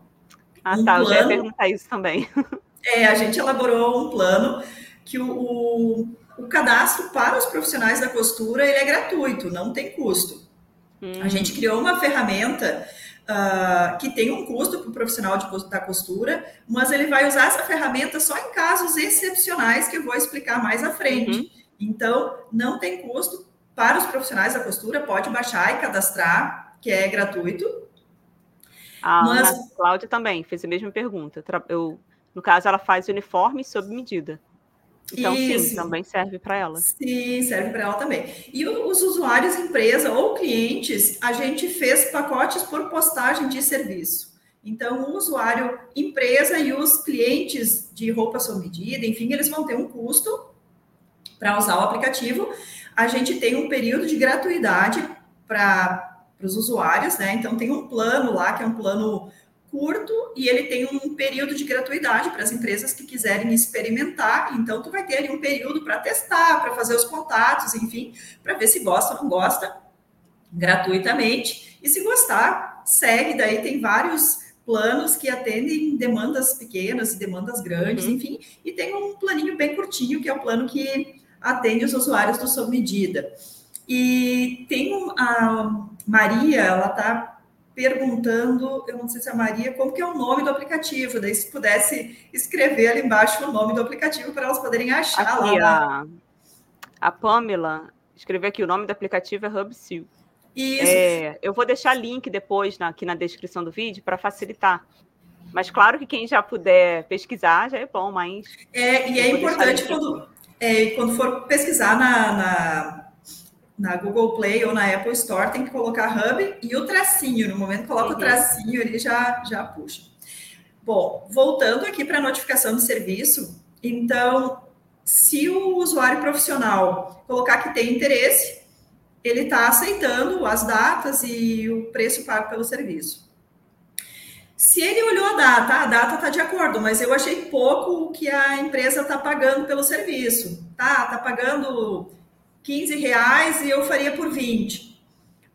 Ah, um tá, plano, eu já ia perguntar isso também. É, a gente elaborou um plano que o, o, o cadastro para os profissionais da costura ele é gratuito, não tem custo. Hum. A gente criou uma ferramenta uh, que tem um custo para o profissional de, da costura, mas ele vai usar essa ferramenta só em casos excepcionais que eu vou explicar mais à frente. Uhum. Então, não tem custo para os profissionais da costura, pode baixar e cadastrar, que é gratuito. A mas... Cláudia também fez a mesma pergunta. Eu, no caso, ela faz uniforme sob medida. Então, Isso. sim, também serve para ela. Sim, serve para ela também. E os usuários empresa ou clientes, a gente fez pacotes por postagem de serviço. Então, o usuário empresa e os clientes de roupa sob medida, enfim, eles vão ter um custo para usar o aplicativo. A gente tem um período de gratuidade para os usuários, né? Então, tem um plano lá, que é um plano curto e ele tem um período de gratuidade para as empresas que quiserem experimentar. Então, tu vai ter ali um período para testar, para fazer os contatos, enfim, para ver se gosta ou não gosta, gratuitamente. E se gostar, segue. Daí tem vários planos que atendem demandas pequenas e demandas grandes, uhum. enfim. E tem um planinho bem curtinho, que é o plano que atende os usuários do sob medida. E tem a Maria, ela está perguntando, eu não sei se é a Maria, como que é o nome do aplicativo, daí se pudesse escrever ali embaixo o nome do aplicativo para elas poderem achar aqui, lá. A, a Pamela escreveu aqui, o nome do aplicativo é HubSeal. Isso. É, eu vou deixar link depois na, aqui na descrição do vídeo para facilitar. Mas claro que quem já puder pesquisar já é bom, mas. É, e é importante quando, é, quando for pesquisar na, na na Google Play ou na Apple Store, tem que colocar Hub e o tracinho. No momento coloca uhum. o tracinho, ele já, já puxa. Bom, voltando aqui para a notificação de serviço, então, se o usuário profissional colocar que tem interesse, ele está aceitando as datas e o preço pago pelo serviço. Se ele olhou a data, a data está de acordo, mas eu achei pouco o que a empresa está pagando pelo serviço. Tá, está pagando 15 reais e eu faria por 20.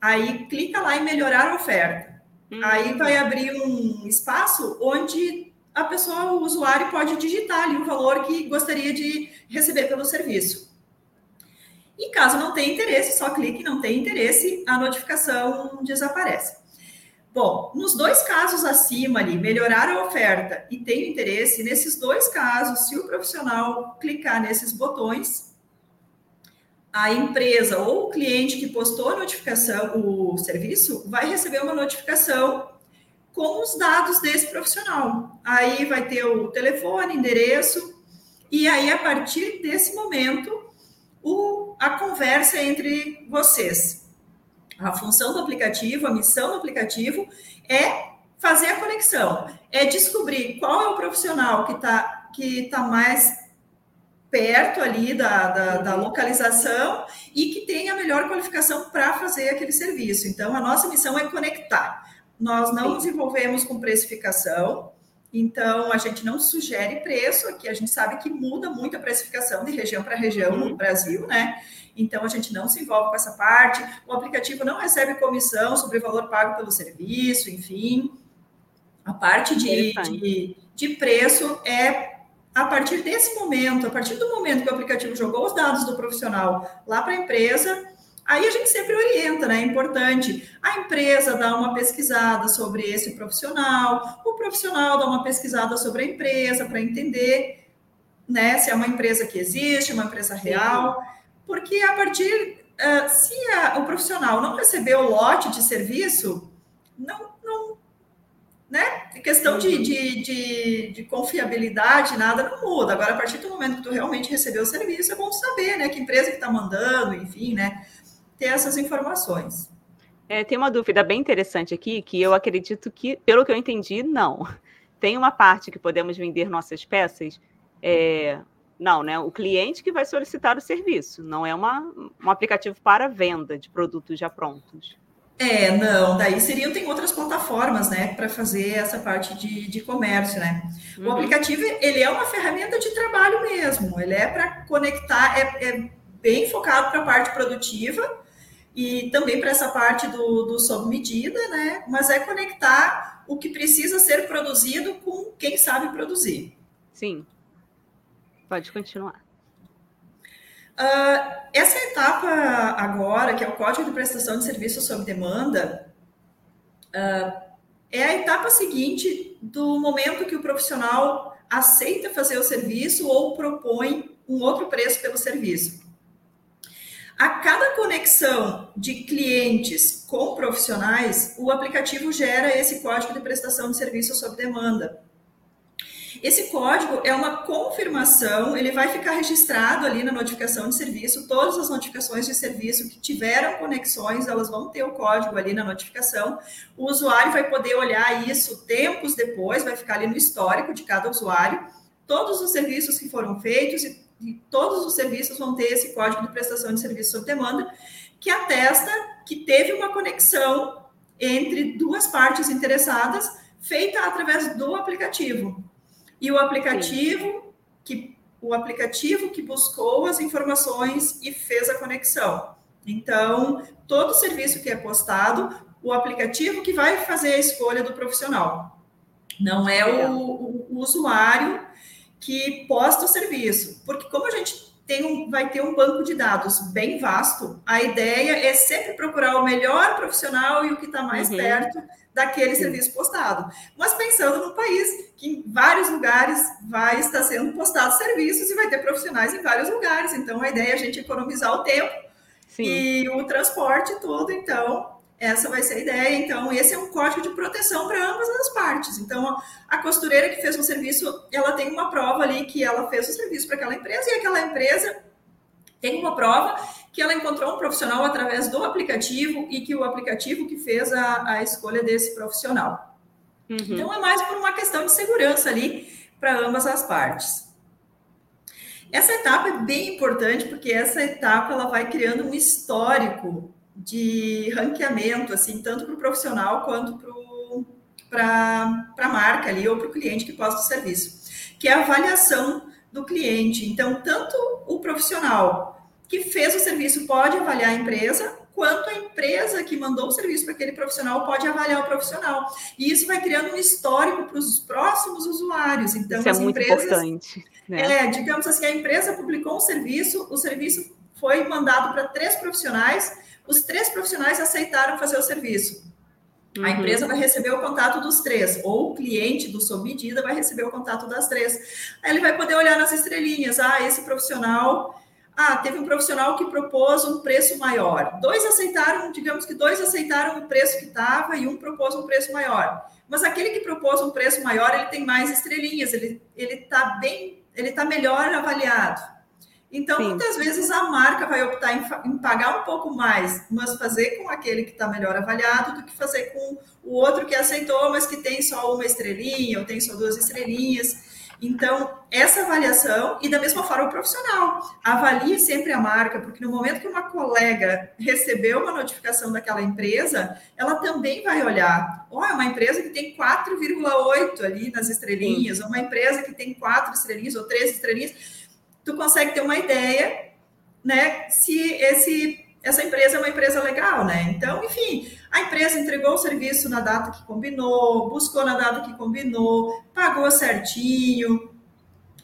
Aí clica lá em melhorar a oferta. Hum. Aí vai abrir um espaço onde a pessoa, o usuário, pode digitar ali o valor que gostaria de receber pelo serviço. E caso não tenha interesse, só clique não tem interesse, a notificação desaparece. Bom, nos dois casos acima ali, melhorar a oferta e tem interesse, nesses dois casos, se o profissional clicar nesses botões, a empresa ou o cliente que postou a notificação, o serviço, vai receber uma notificação com os dados desse profissional. Aí vai ter o telefone, endereço, e aí, a partir desse momento, o, a conversa entre vocês. A função do aplicativo, a missão do aplicativo é fazer a conexão, é descobrir qual é o profissional que está que tá mais perto ali da, da, da, localização e que tenha a melhor qualificação para fazer aquele serviço. Então, a nossa missão é conectar. Nós não nos envolvemos com precificação, então a gente não sugere preço, aqui a gente sabe que muda muito a precificação de região para região no uhum. Brasil, né? Então a gente não se envolve com essa parte. O aplicativo não recebe comissão sobre o valor pago pelo serviço, enfim. A parte de, de, de preço é a partir desse momento, a partir do momento que o aplicativo jogou os dados do profissional lá para a empresa, aí a gente sempre orienta, né? É importante. A empresa dar uma pesquisada sobre esse profissional, o profissional dar uma pesquisada sobre a empresa para entender, né, se é uma empresa que existe, uma empresa real, porque a partir uh, se a, o profissional não recebeu o lote de serviço, não né? questão de, de, de, de, confiabilidade, nada não muda. Agora, a partir do momento que tu realmente recebeu o serviço, é bom saber, né? Que empresa que está mandando, enfim, né? Ter essas informações. É, tem uma dúvida bem interessante aqui, que eu acredito que, pelo que eu entendi, não. Tem uma parte que podemos vender nossas peças. É, não, né? O cliente que vai solicitar o serviço, não é uma, um aplicativo para venda de produtos já prontos. É, não, daí seriam, tem outras plataformas, né, para fazer essa parte de, de comércio, né? Uhum. O aplicativo, ele é uma ferramenta de trabalho mesmo, ele é para conectar, é, é, bem focado para a parte produtiva e também para essa parte do, do sob medida, né? Mas é conectar o que precisa ser produzido com quem sabe produzir. Sim. Pode continuar. Uh, essa etapa agora, que é o Código de Prestação de Serviços sob Demanda, uh, é a etapa seguinte do momento que o profissional aceita fazer o serviço ou propõe um outro preço pelo serviço. A cada conexão de clientes com profissionais, o aplicativo gera esse código de prestação de serviço sob demanda. Esse código é uma confirmação, ele vai ficar registrado ali na notificação de serviço. Todas as notificações de serviço que tiveram conexões, elas vão ter o código ali na notificação. O usuário vai poder olhar isso tempos depois, vai ficar ali no histórico de cada usuário. Todos os serviços que foram feitos e e todos os serviços vão ter esse código de prestação de serviço sob demanda, que atesta que teve uma conexão entre duas partes interessadas feita através do aplicativo. E o aplicativo que o aplicativo que buscou as informações e fez a conexão. Então, todo serviço que é postado, o aplicativo que vai fazer a escolha do profissional. Não é o, o, o usuário que posta o serviço. Porque como a gente tem um, vai ter um banco de dados bem vasto, a ideia é sempre procurar o melhor profissional e o que está mais uhum. perto daquele serviço postado. Mas pensando num país que em vários lugares vai estar sendo postado serviços e vai ter profissionais em vários lugares. Então a ideia é a gente economizar o tempo Sim. e o transporte todo. Então essa vai ser a ideia. Então, esse é um código de proteção para ambas as partes. Então, a costureira que fez um serviço, ela tem uma prova ali que ela fez o serviço para aquela empresa e aquela empresa tem uma prova que ela encontrou um profissional através do aplicativo e que o aplicativo que fez a, a escolha desse profissional. Uhum. Então, é mais por uma questão de segurança ali para ambas as partes. Essa etapa é bem importante porque essa etapa ela vai criando um histórico de ranqueamento, assim, tanto para o profissional quanto para a marca ali ou para o cliente que posta o serviço, que é a avaliação do cliente. Então, tanto o profissional que fez o serviço pode avaliar a empresa, quanto a empresa que mandou o serviço para aquele profissional pode avaliar o profissional. E isso vai criando um histórico para os próximos usuários. Então, isso é muito empresas, importante. Né? É, digamos assim, a empresa publicou um serviço, o serviço foi mandado para três profissionais, os três profissionais aceitaram fazer o serviço. Uhum. A empresa vai receber o contato dos três, ou o cliente do sob medida vai receber o contato das três. Aí ele vai poder olhar nas estrelinhas. Ah, esse profissional. Ah, teve um profissional que propôs um preço maior. Dois aceitaram, digamos que dois aceitaram o preço que estava e um propôs um preço maior. Mas aquele que propôs um preço maior, ele tem mais estrelinhas, ele está bem, ele está melhor avaliado. Então, Sim. muitas vezes a marca vai optar em, em, pagar um pouco mais, mas fazer com aquele que está melhor avaliado do que fazer com o outro que aceitou, mas que tem só uma estrelinha ou tem só duas estrelinhas. Então, essa avaliação, e da mesma forma o profissional, avalie sempre a marca, porque no momento que uma colega recebeu uma notificação daquela empresa, ela também vai olhar. Ó, oh, é uma empresa que tem 4,8 ali nas estrelinhas, ou uma empresa que tem quatro estrelinhas ou três estrelinhas tu consegue ter uma ideia, né, se esse essa empresa é uma empresa legal, né? Então, enfim, a empresa entregou o serviço na data que combinou, buscou na data que combinou, pagou certinho,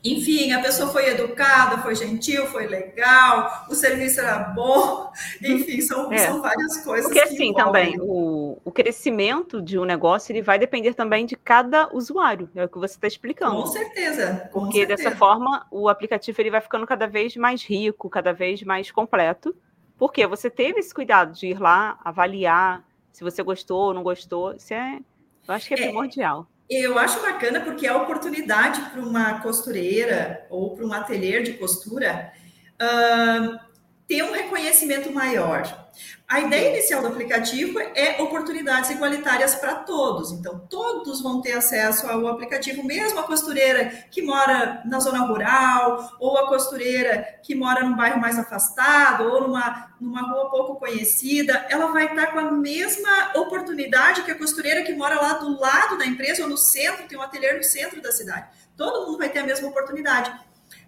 enfim, a pessoa foi educada, foi gentil, foi legal, o serviço era bom, enfim, são, é. são várias coisas. Porque assim também, o, o crescimento de um negócio ele vai depender também de cada usuário, é o que você está explicando. Com certeza. Com Porque certeza. dessa forma o aplicativo ele vai ficando cada vez mais rico, cada vez mais completo, porque você teve esse cuidado de ir lá, avaliar se você gostou ou não gostou, isso é, eu acho que é, é primordial. Eu acho bacana porque é a oportunidade para uma costureira ou para um ateliê de costura uh, ter um reconhecimento maior. A ideia inicial do aplicativo é oportunidades igualitárias para todos. Então, todos vão ter acesso ao aplicativo, mesmo a costureira que mora na zona rural, ou a costureira que mora num bairro mais afastado, ou numa, numa rua pouco conhecida, ela vai estar com a mesma oportunidade que a costureira que mora lá do lado da empresa ou no centro, tem um ateliê no centro da cidade. Todo mundo vai ter a mesma oportunidade.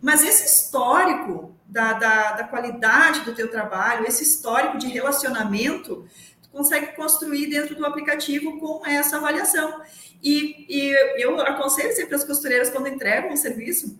Mas esse histórico da, da, da qualidade do teu trabalho, esse histórico de relacionamento, tu consegue construir dentro do aplicativo com essa avaliação. E, e eu aconselho sempre as costureiras, quando entregam um serviço,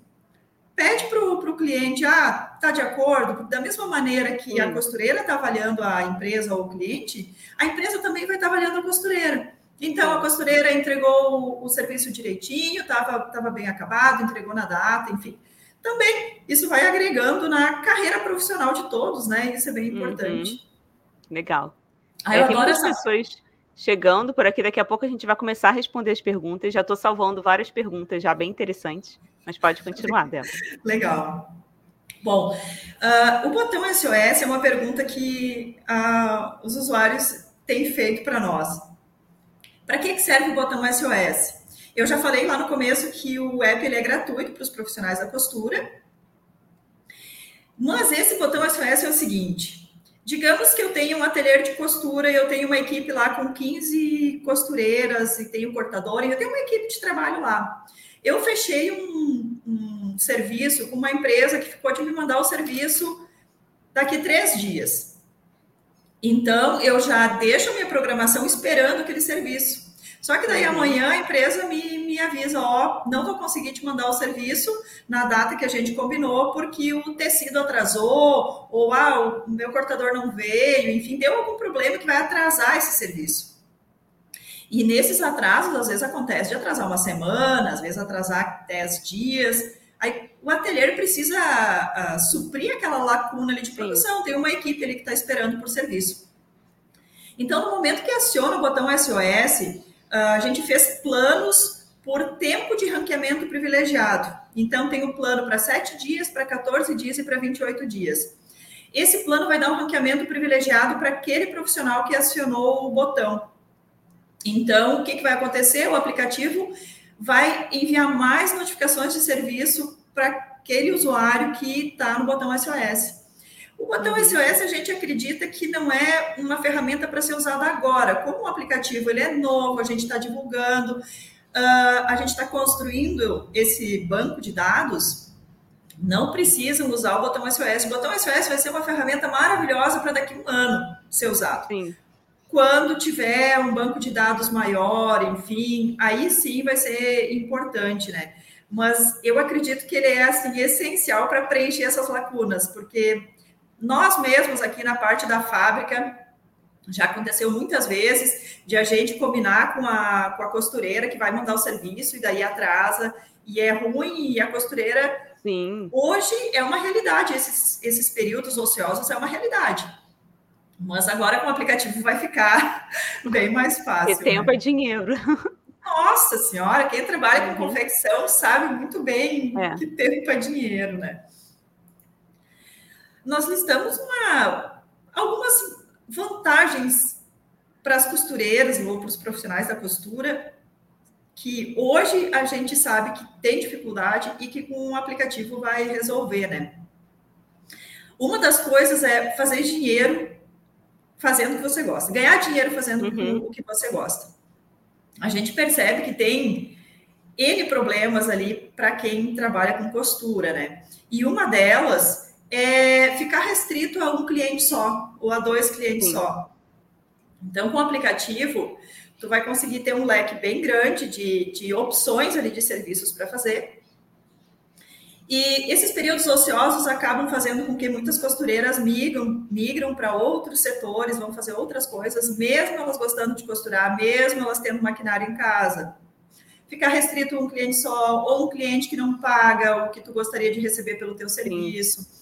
pede para o cliente, ah, tá de acordo? Da mesma maneira que a costureira está avaliando a empresa ou o cliente, a empresa também vai estar tá avaliando a costureira. Então, a costureira entregou o, o serviço direitinho, estava bem acabado, entregou na data, enfim. Também isso vai agregando na carreira profissional de todos, né? Isso é bem importante. Uhum. Legal. Ah, é, tem muitas essa... pessoas chegando por aqui. Daqui a pouco a gente vai começar a responder as perguntas. Já estou salvando várias perguntas já bem interessantes, mas pode continuar, Débora. Legal. Bom, uh, o botão SOS é uma pergunta que uh, os usuários têm feito para nós. Para que, que serve o botão SOS? Eu já falei lá no começo que o app ele é gratuito para os profissionais da costura. Mas esse botão SOS é o seguinte: digamos que eu tenho um ateliê de costura e eu tenho uma equipe lá com 15 costureiras e tenho cortador e eu tenho uma equipe de trabalho lá. Eu fechei um, um serviço com uma empresa que ficou de me mandar o serviço daqui três dias. Então, eu já deixo a minha programação esperando aquele serviço. Só que daí amanhã a empresa me, me avisa, ó, não vou conseguir te mandar o serviço na data que a gente combinou, porque o tecido atrasou, ou ah, o meu cortador não veio, enfim, deu algum problema que vai atrasar esse serviço. E nesses atrasos, às vezes acontece de atrasar uma semana, às vezes atrasar dez dias. Aí o ateliê precisa uh, suprir aquela lacuna ali de produção, Sim. tem uma equipe ali que está esperando por serviço. Então, no momento que aciona o botão SOS, ah, a gente fez planos por tempo de ranqueamento privilegiado. Então, tem um plano para 7 dias, para 14 dias e para 28 dias. Esse plano vai dar um ranqueamento privilegiado para aquele profissional que acionou o botão. Então, o que, que vai acontecer? O aplicativo vai enviar mais notificações de serviço para aquele usuário que está no botão SOS. O botão uhum. SOS a gente acredita que não é uma ferramenta para ser usada agora. Como o aplicativo ele é novo, a gente está divulgando, uh, a gente está construindo esse banco de dados, não precisam usar o botão SOS. O botão SOS vai ser uma ferramenta maravilhosa para daqui a um ano ser usado. Sim. Quando tiver um banco de dados maior, enfim, aí sim vai ser importante, né? Mas eu acredito que ele é assim essencial para preencher essas lacunas, porque nós mesmos aqui na parte da fábrica já aconteceu muitas vezes de a gente combinar com a, com a costureira que vai mandar o serviço e daí atrasa e é ruim e a costureira Sim. hoje é uma realidade esses, esses períodos ociosos é uma realidade mas agora com o aplicativo vai ficar bem mais fácil. E tempo né? é dinheiro. Nossa senhora, quem trabalha com uhum. confecção sabe muito bem é. que tempo é dinheiro, né? Nós listamos uma, algumas vantagens para as costureiras ou para os profissionais da costura que hoje a gente sabe que tem dificuldade e que com o aplicativo vai resolver, né? Uma das coisas é fazer dinheiro fazendo o que você gosta, ganhar dinheiro fazendo uhum. o que você gosta. A gente percebe que tem N problemas ali para quem trabalha com costura, né? E uma delas é ficar restrito a um cliente só ou a dois clientes Sim. só. Então, com o aplicativo, tu vai conseguir ter um leque bem grande de, de opções ali de serviços para fazer e esses períodos ociosos acabam fazendo com que muitas costureiras migram, migram para outros setores, vão fazer outras coisas, mesmo elas gostando de costurar, mesmo elas tendo maquinário em casa. Ficar restrito a um cliente só, ou um cliente que não paga o que tu gostaria de receber pelo teu serviço. Sim.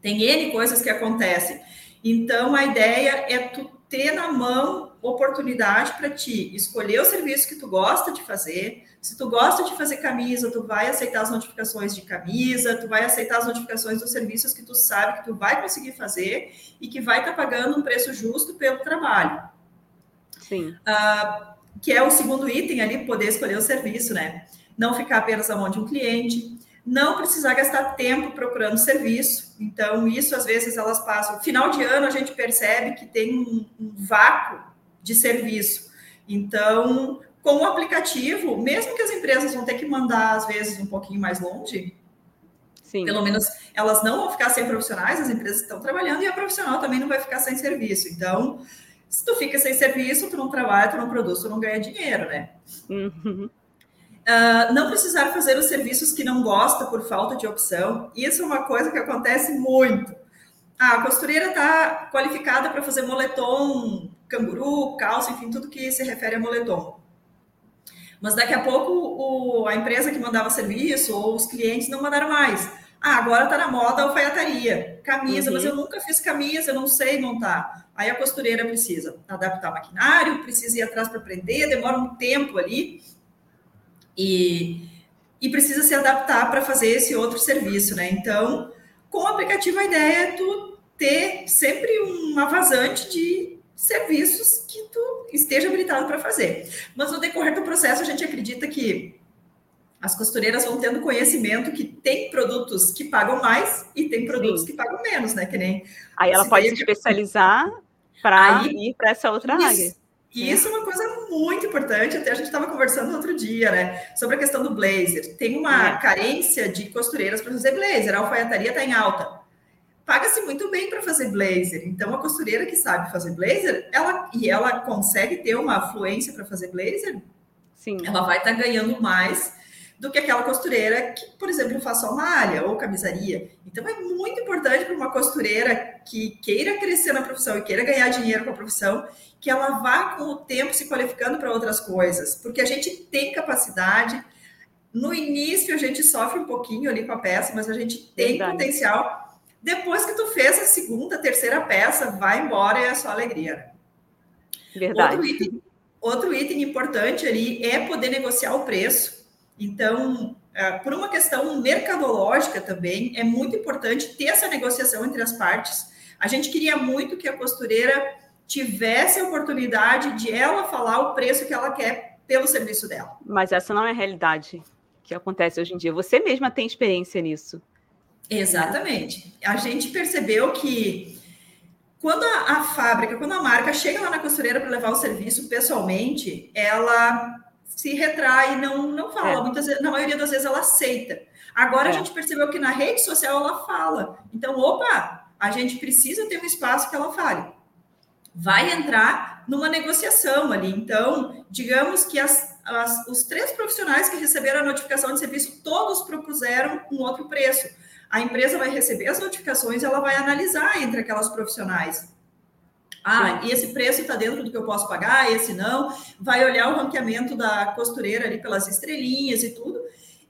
Tem N coisas que acontecem. Então, a ideia é tu ter na mão oportunidade para ti escolher o serviço que tu gosta de fazer, se tu gosta de fazer camisa, tu vai aceitar as notificações de camisa, tu vai aceitar as notificações dos serviços que tu sabe que tu vai conseguir fazer e que vai estar tá pagando um preço justo pelo trabalho. Sim. Uh, que é o segundo item ali, poder escolher o serviço, né? Não ficar apenas na mão de um cliente, não precisar gastar tempo procurando serviço. Então, isso às vezes elas passam. Final de ano, a gente percebe que tem um, um vácuo de serviço. Então, com o aplicativo, mesmo que as empresas vão ter que mandar, às vezes, um pouquinho mais longe, Sim. pelo menos elas não vão ficar sem profissionais, as empresas estão trabalhando, e a profissional também não vai ficar sem serviço. Então, se tu fica sem serviço, tu não trabalha, tu não produz, tu não ganha dinheiro, né? Uhum. Uh, não precisar fazer os serviços que não gosta por falta de opção. Isso é uma coisa que acontece muito. Ah, a costureira está qualificada para fazer moletom canguru, calça, enfim, tudo que se refere a moletom. Mas daqui a pouco o, a empresa que mandava serviço ou os clientes não mandaram mais. Ah, agora está na moda a alfaiataria. Camisa, uhum. mas eu nunca fiz camisa, eu não sei montar. Aí a costureira precisa adaptar maquinário, precisa ir atrás para aprender, demora um tempo ali. E, e precisa se adaptar para fazer esse outro serviço, né? Então, com o aplicativo, a ideia é tu ter sempre uma vazante de serviços que tu esteja habilitado para fazer. Mas no decorrer do processo, a gente acredita que as costureiras vão tendo conhecimento que tem produtos que pagam mais e tem produtos Sim. que pagam menos, né? Que nem. Aí ela pode se especializar para ir para essa outra isso, área. E isso é uma coisa muito importante, até a gente estava conversando outro dia, né? Sobre a questão do blazer. Tem uma é. carência de costureiras para fazer blazer, a alfaiataria está em alta paga-se muito bem para fazer blazer. Então, a costureira que sabe fazer blazer, ela e ela consegue ter uma fluência para fazer blazer, Sim. ela vai estar tá ganhando mais do que aquela costureira que, por exemplo, faz só malha ou camisaria. Então, é muito importante para uma costureira que queira crescer na profissão e queira ganhar dinheiro com a profissão, que ela vá com o tempo se qualificando para outras coisas, porque a gente tem capacidade. No início, a gente sofre um pouquinho ali com a peça, mas a gente tem Verdade. potencial depois que tu fez a segunda, terceira peça, vai embora e é só alegria. Verdade. Outro item, outro item importante ali é poder negociar o preço. Então, é, por uma questão mercadológica também, é muito importante ter essa negociação entre as partes. A gente queria muito que a costureira tivesse a oportunidade de ela falar o preço que ela quer pelo serviço dela. Mas essa não é a realidade que acontece hoje em dia. Você mesma tem experiência nisso. Exatamente. A gente percebeu que quando a, a fábrica, quando a marca chega lá na costureira para levar o serviço pessoalmente, ela se retrai, não, não fala. É. Muitas vezes, na maioria das vezes ela aceita. Agora é. a gente percebeu que na rede social ela fala. Então, opa, a gente precisa ter um espaço que ela fale. Vai entrar numa negociação ali. Então, digamos que as, as, os três profissionais que receberam a notificação de serviço, todos propuseram um outro preço a empresa vai receber as notificações, ela vai analisar entre aquelas profissionais. Ah, esse preço está dentro do que eu posso pagar, esse não. Vai olhar o ranqueamento da costureira ali pelas estrelinhas e tudo.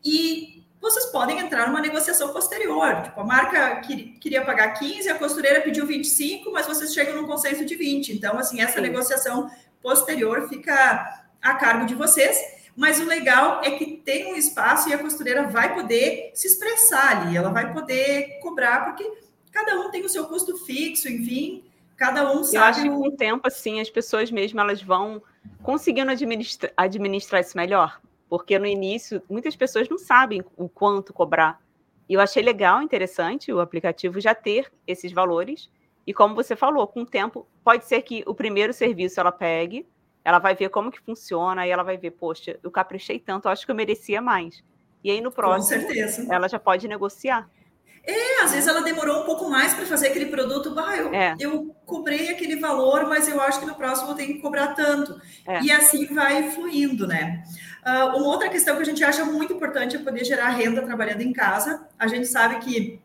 E vocês podem entrar numa negociação posterior. Tipo, a marca queria pagar 15, a costureira pediu 25, mas vocês chegam num consenso de 20. Então, assim, essa Sim. negociação posterior fica a cargo de vocês. Mas o legal é que tem um espaço e a costureira vai poder se expressar ali, ela vai poder cobrar, porque cada um tem o seu custo fixo, enfim, cada um sabe. Eu acho que com o tempo, assim, as pessoas mesmo elas vão conseguindo administrar, administrar isso melhor, porque no início muitas pessoas não sabem o quanto cobrar. E eu achei legal, interessante o aplicativo já ter esses valores. E como você falou, com o tempo, pode ser que o primeiro serviço ela pegue, ela vai ver como que funciona e ela vai ver, poxa, eu caprichei tanto, acho que eu merecia mais. E aí no próximo, ela já pode negociar. É, às vezes ela demorou um pouco mais para fazer aquele produto. Bah, eu, é. eu cobrei aquele valor, mas eu acho que no próximo eu tenho que cobrar tanto. É. E assim vai fluindo, né? Uh, uma outra questão que a gente acha muito importante é poder gerar renda trabalhando em casa. A gente sabe que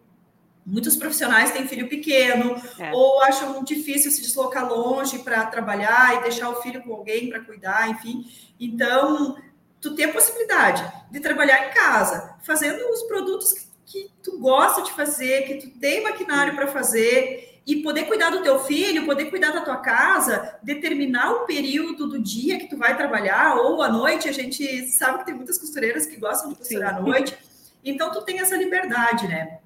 Muitos profissionais têm filho pequeno é. ou acham difícil se deslocar longe para trabalhar e deixar o filho com alguém para cuidar, enfim. Então, tu tem a possibilidade de trabalhar em casa, fazendo os produtos que, que tu gosta de fazer, que tu tem maquinário para fazer e poder cuidar do teu filho, poder cuidar da tua casa, determinar o período do dia que tu vai trabalhar ou à noite. A gente sabe que tem muitas costureiras que gostam de costurar Sim. à noite. Então, tu tem essa liberdade, né?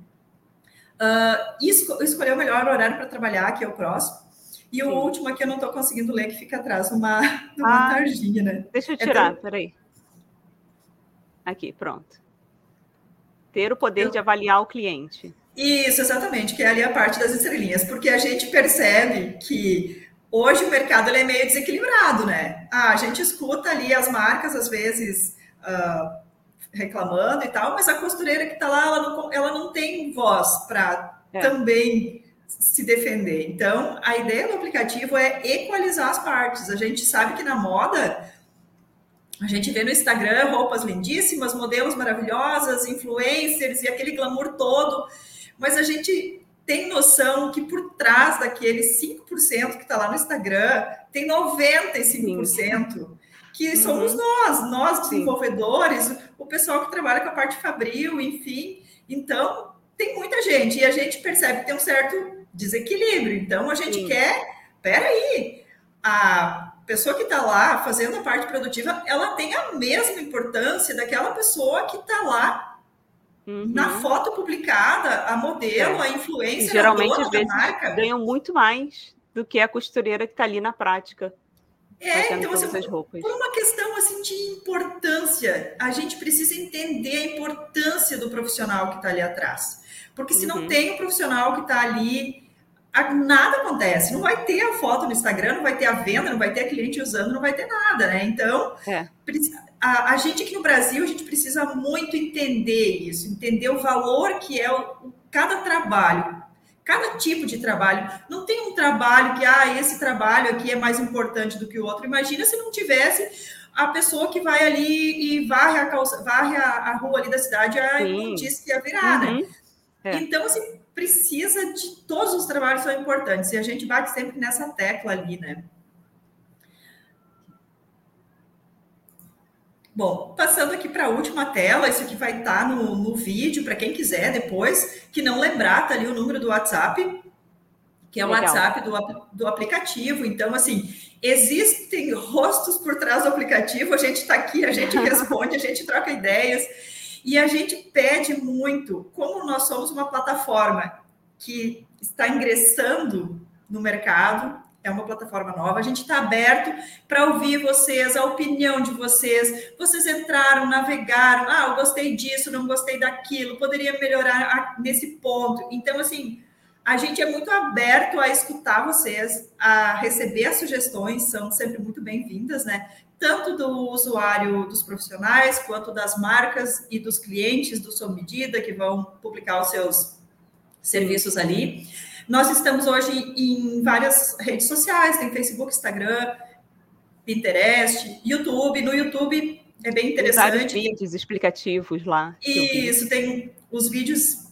Uh, esco escolher o melhor horário para trabalhar, que é o próximo. E Sim. o último aqui eu não estou conseguindo ler, que fica atrás, uma, uma ah, tarjinha, né? Deixa eu é tirar, é tão... peraí. Aqui, pronto. Ter o poder eu... de avaliar o cliente. Isso, exatamente, que é ali a parte das estrelinhas, porque a gente percebe que hoje o mercado é meio desequilibrado, né? Ah, a gente escuta ali as marcas, às vezes, uh, reclamando e tal, mas a costureira que está lá, ela não, ela não tem voz para é. também se defender. Então, a ideia do aplicativo é equalizar as partes. A gente sabe que na moda, a gente vê no Instagram roupas lindíssimas, modelos maravilhosas, influencers e aquele glamour todo, mas a gente tem noção que por trás daqueles 5% que está lá no Instagram, tem 95%. Sim. Que uhum. somos nós, nós desenvolvedores, Sim. o pessoal que trabalha com a parte fabril, enfim. Então, tem muita gente, e a gente percebe que tem um certo desequilíbrio. Então, a gente Sim. quer, peraí, a pessoa que está lá fazendo a parte produtiva, ela tem a mesma importância daquela pessoa que está lá Uhum. Na foto publicada, a modelo, é. a influência, geralmente às vezes marca. ganham muito mais do que a costureira que está ali na prática. É, então assim, por uma questão assim de importância, a gente precisa entender a importância do profissional que está ali atrás. Porque se uhum. não tem um profissional que está ali, nada acontece. Não vai ter a foto no Instagram, não vai ter a venda, não vai ter a cliente usando, não vai ter nada, né? Então, é a, a, gente aqui no Brasil, a gente precisa muito entender isso, entender o valor que é o, cada trabalho, cada tipo de trabalho. Não tem um trabalho que, ah, esse trabalho aqui é mais importante do que o outro. Imagina se não tivesse a pessoa que vai ali e varre a, calça, varre a, a rua ali da cidade, a disse que ia virar, né? uhum. É. Então, assim, precisa de todos os trabalhos são importantes e a gente bate sempre nessa tecla ali, né? Bom, passando aqui para a última tela, isso aqui vai estar tá no, no vídeo para quem quiser depois, que não lembrar, tá ali o número do WhatsApp, que é o Legal. WhatsApp do, do aplicativo. Então, assim, existem rostos por trás do aplicativo, a gente está aqui, a gente responde, a gente troca ideias e a gente pede muito, como nós somos uma plataforma que está ingressando no mercado, é uma plataforma nova. A gente está aberto para ouvir vocês, a opinião de vocês. Vocês entraram, navegaram. Ah, eu gostei disso, não gostei daquilo, poderia melhorar nesse ponto. Então, assim, a gente é muito aberto a escutar vocês, a receber as sugestões, são sempre muito bem-vindas, né? Tanto do usuário, dos profissionais, quanto das marcas e dos clientes do Sob Medida, que vão publicar os seus serviços ali. Nós estamos hoje em várias redes sociais, tem Facebook, Instagram, Pinterest, YouTube. No YouTube é bem interessante. Tem vários vídeos explicativos lá. Isso, tem os vídeos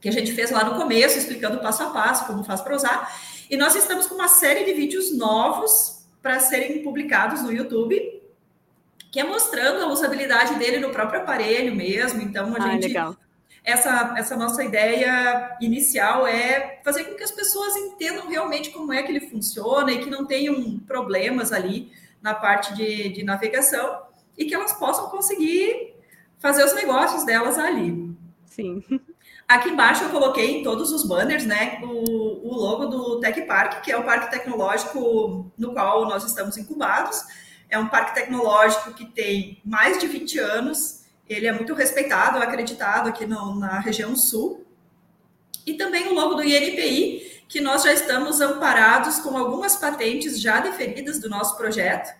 que a gente fez lá no começo, explicando passo a passo como faz para usar. E nós estamos com uma série de vídeos novos para serem publicados no YouTube, que é mostrando a usabilidade dele no próprio aparelho mesmo. Então, a ah, gente legal essa, essa nossa ideia inicial é fazer com que as pessoas entendam realmente como é que ele funciona e que não tenham problemas ali na parte de, de navegação e que elas possam conseguir fazer os negócios delas ali. Sim. Aqui embaixo eu coloquei em todos os banners, né, o, o logo do Tech Park, que é o parque tecnológico no qual nós estamos incubados. É um parque tecnológico que tem mais de 20 anos, ele é muito respeitado, acreditado aqui no, na região sul. E também o logo do INPI, que nós já estamos amparados com algumas patentes já deferidas do nosso projeto.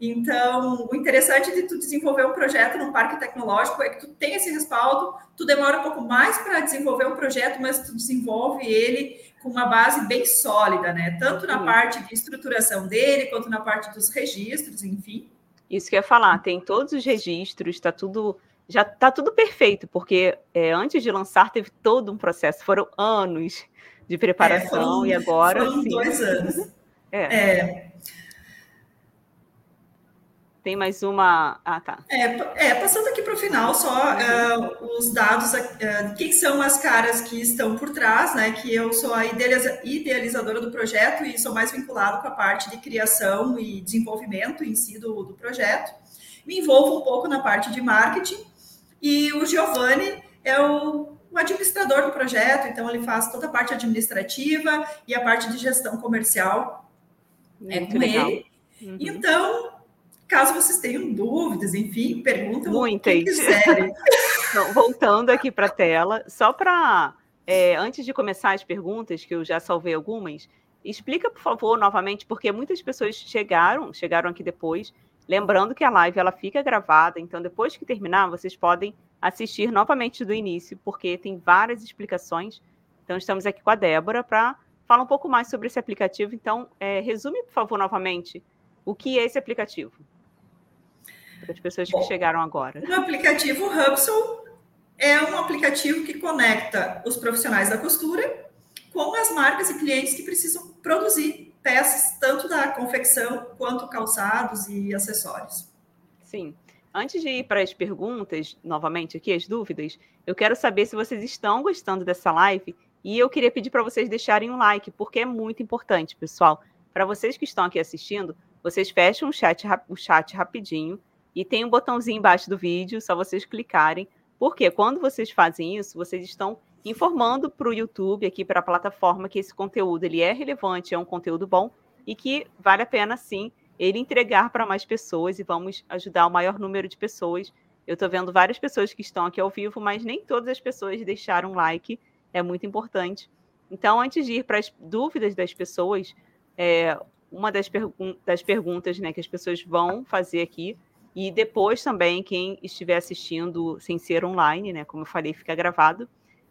Então, o interessante de tu desenvolver um projeto num parque tecnológico é que tu tem esse respaldo, tu demora um pouco mais para desenvolver um projeto, mas tu desenvolve ele com uma base bem sólida, né? Tanto na parte de estruturação dele, quanto na parte dos registros, enfim. Isso que eu ia falar, tem todos os registros, está tudo já está tudo perfeito, porque é, antes de lançar teve todo um processo, foram anos de preparação é, foram, e agora. Foram sim. dois anos. é. é. Tem mais uma. Ah, tá. É, é passando aqui para o final, só uh, os dados, uh, quem são as caras que estão por trás, né? Que eu sou a idealizadora do projeto e sou mais vinculado com a parte de criação e desenvolvimento em si do, do projeto. Me envolvo um pouco na parte de marketing e o Giovanni é o, o administrador do projeto, então ele faz toda a parte administrativa e a parte de gestão comercial é com legal. ele. Uhum. Então, caso vocês tenham dúvidas, enfim, perguntam Muitas. quiserem. então, voltando aqui para a tela, só para, é, antes de começar as perguntas, que eu já salvei algumas, explica, por favor, novamente, porque muitas pessoas chegaram, chegaram aqui depois, Lembrando que a live ela fica gravada, então depois que terminar, vocês podem assistir novamente do início, porque tem várias explicações. Então, estamos aqui com a Débora para falar um pouco mais sobre esse aplicativo. Então, é, resume, por favor, novamente, o que é esse aplicativo? Para as pessoas Bom, que chegaram agora. O aplicativo Hubsol é um aplicativo que conecta os profissionais da costura com as marcas e clientes que precisam produzir peças, tanto da confecção quanto calçados e acessórios. Sim. Antes de ir para as perguntas, novamente aqui, as dúvidas, eu quero saber se vocês estão gostando dessa live e eu queria pedir para vocês deixarem um like, porque é muito importante, pessoal. Para vocês que estão aqui assistindo, vocês fecham o chat, o chat rapidinho e tem um botãozinho embaixo do vídeo, só vocês clicarem. Porque quando vocês fazem isso, vocês estão informando para o YouTube, aqui para a plataforma, que esse conteúdo ele é relevante, é um conteúdo bom e que vale a pena sim ele entregar para mais pessoas e vamos ajudar o maior número de pessoas. Eu estou vendo várias pessoas que estão aqui ao vivo, mas nem todas as pessoas deixaram like, é muito importante. Então, antes de ir para as dúvidas das pessoas, é, uma das, pergun das perguntas né, que as pessoas vão fazer aqui, e depois também, quem estiver assistindo sem ser online, né, como eu falei, fica gravado,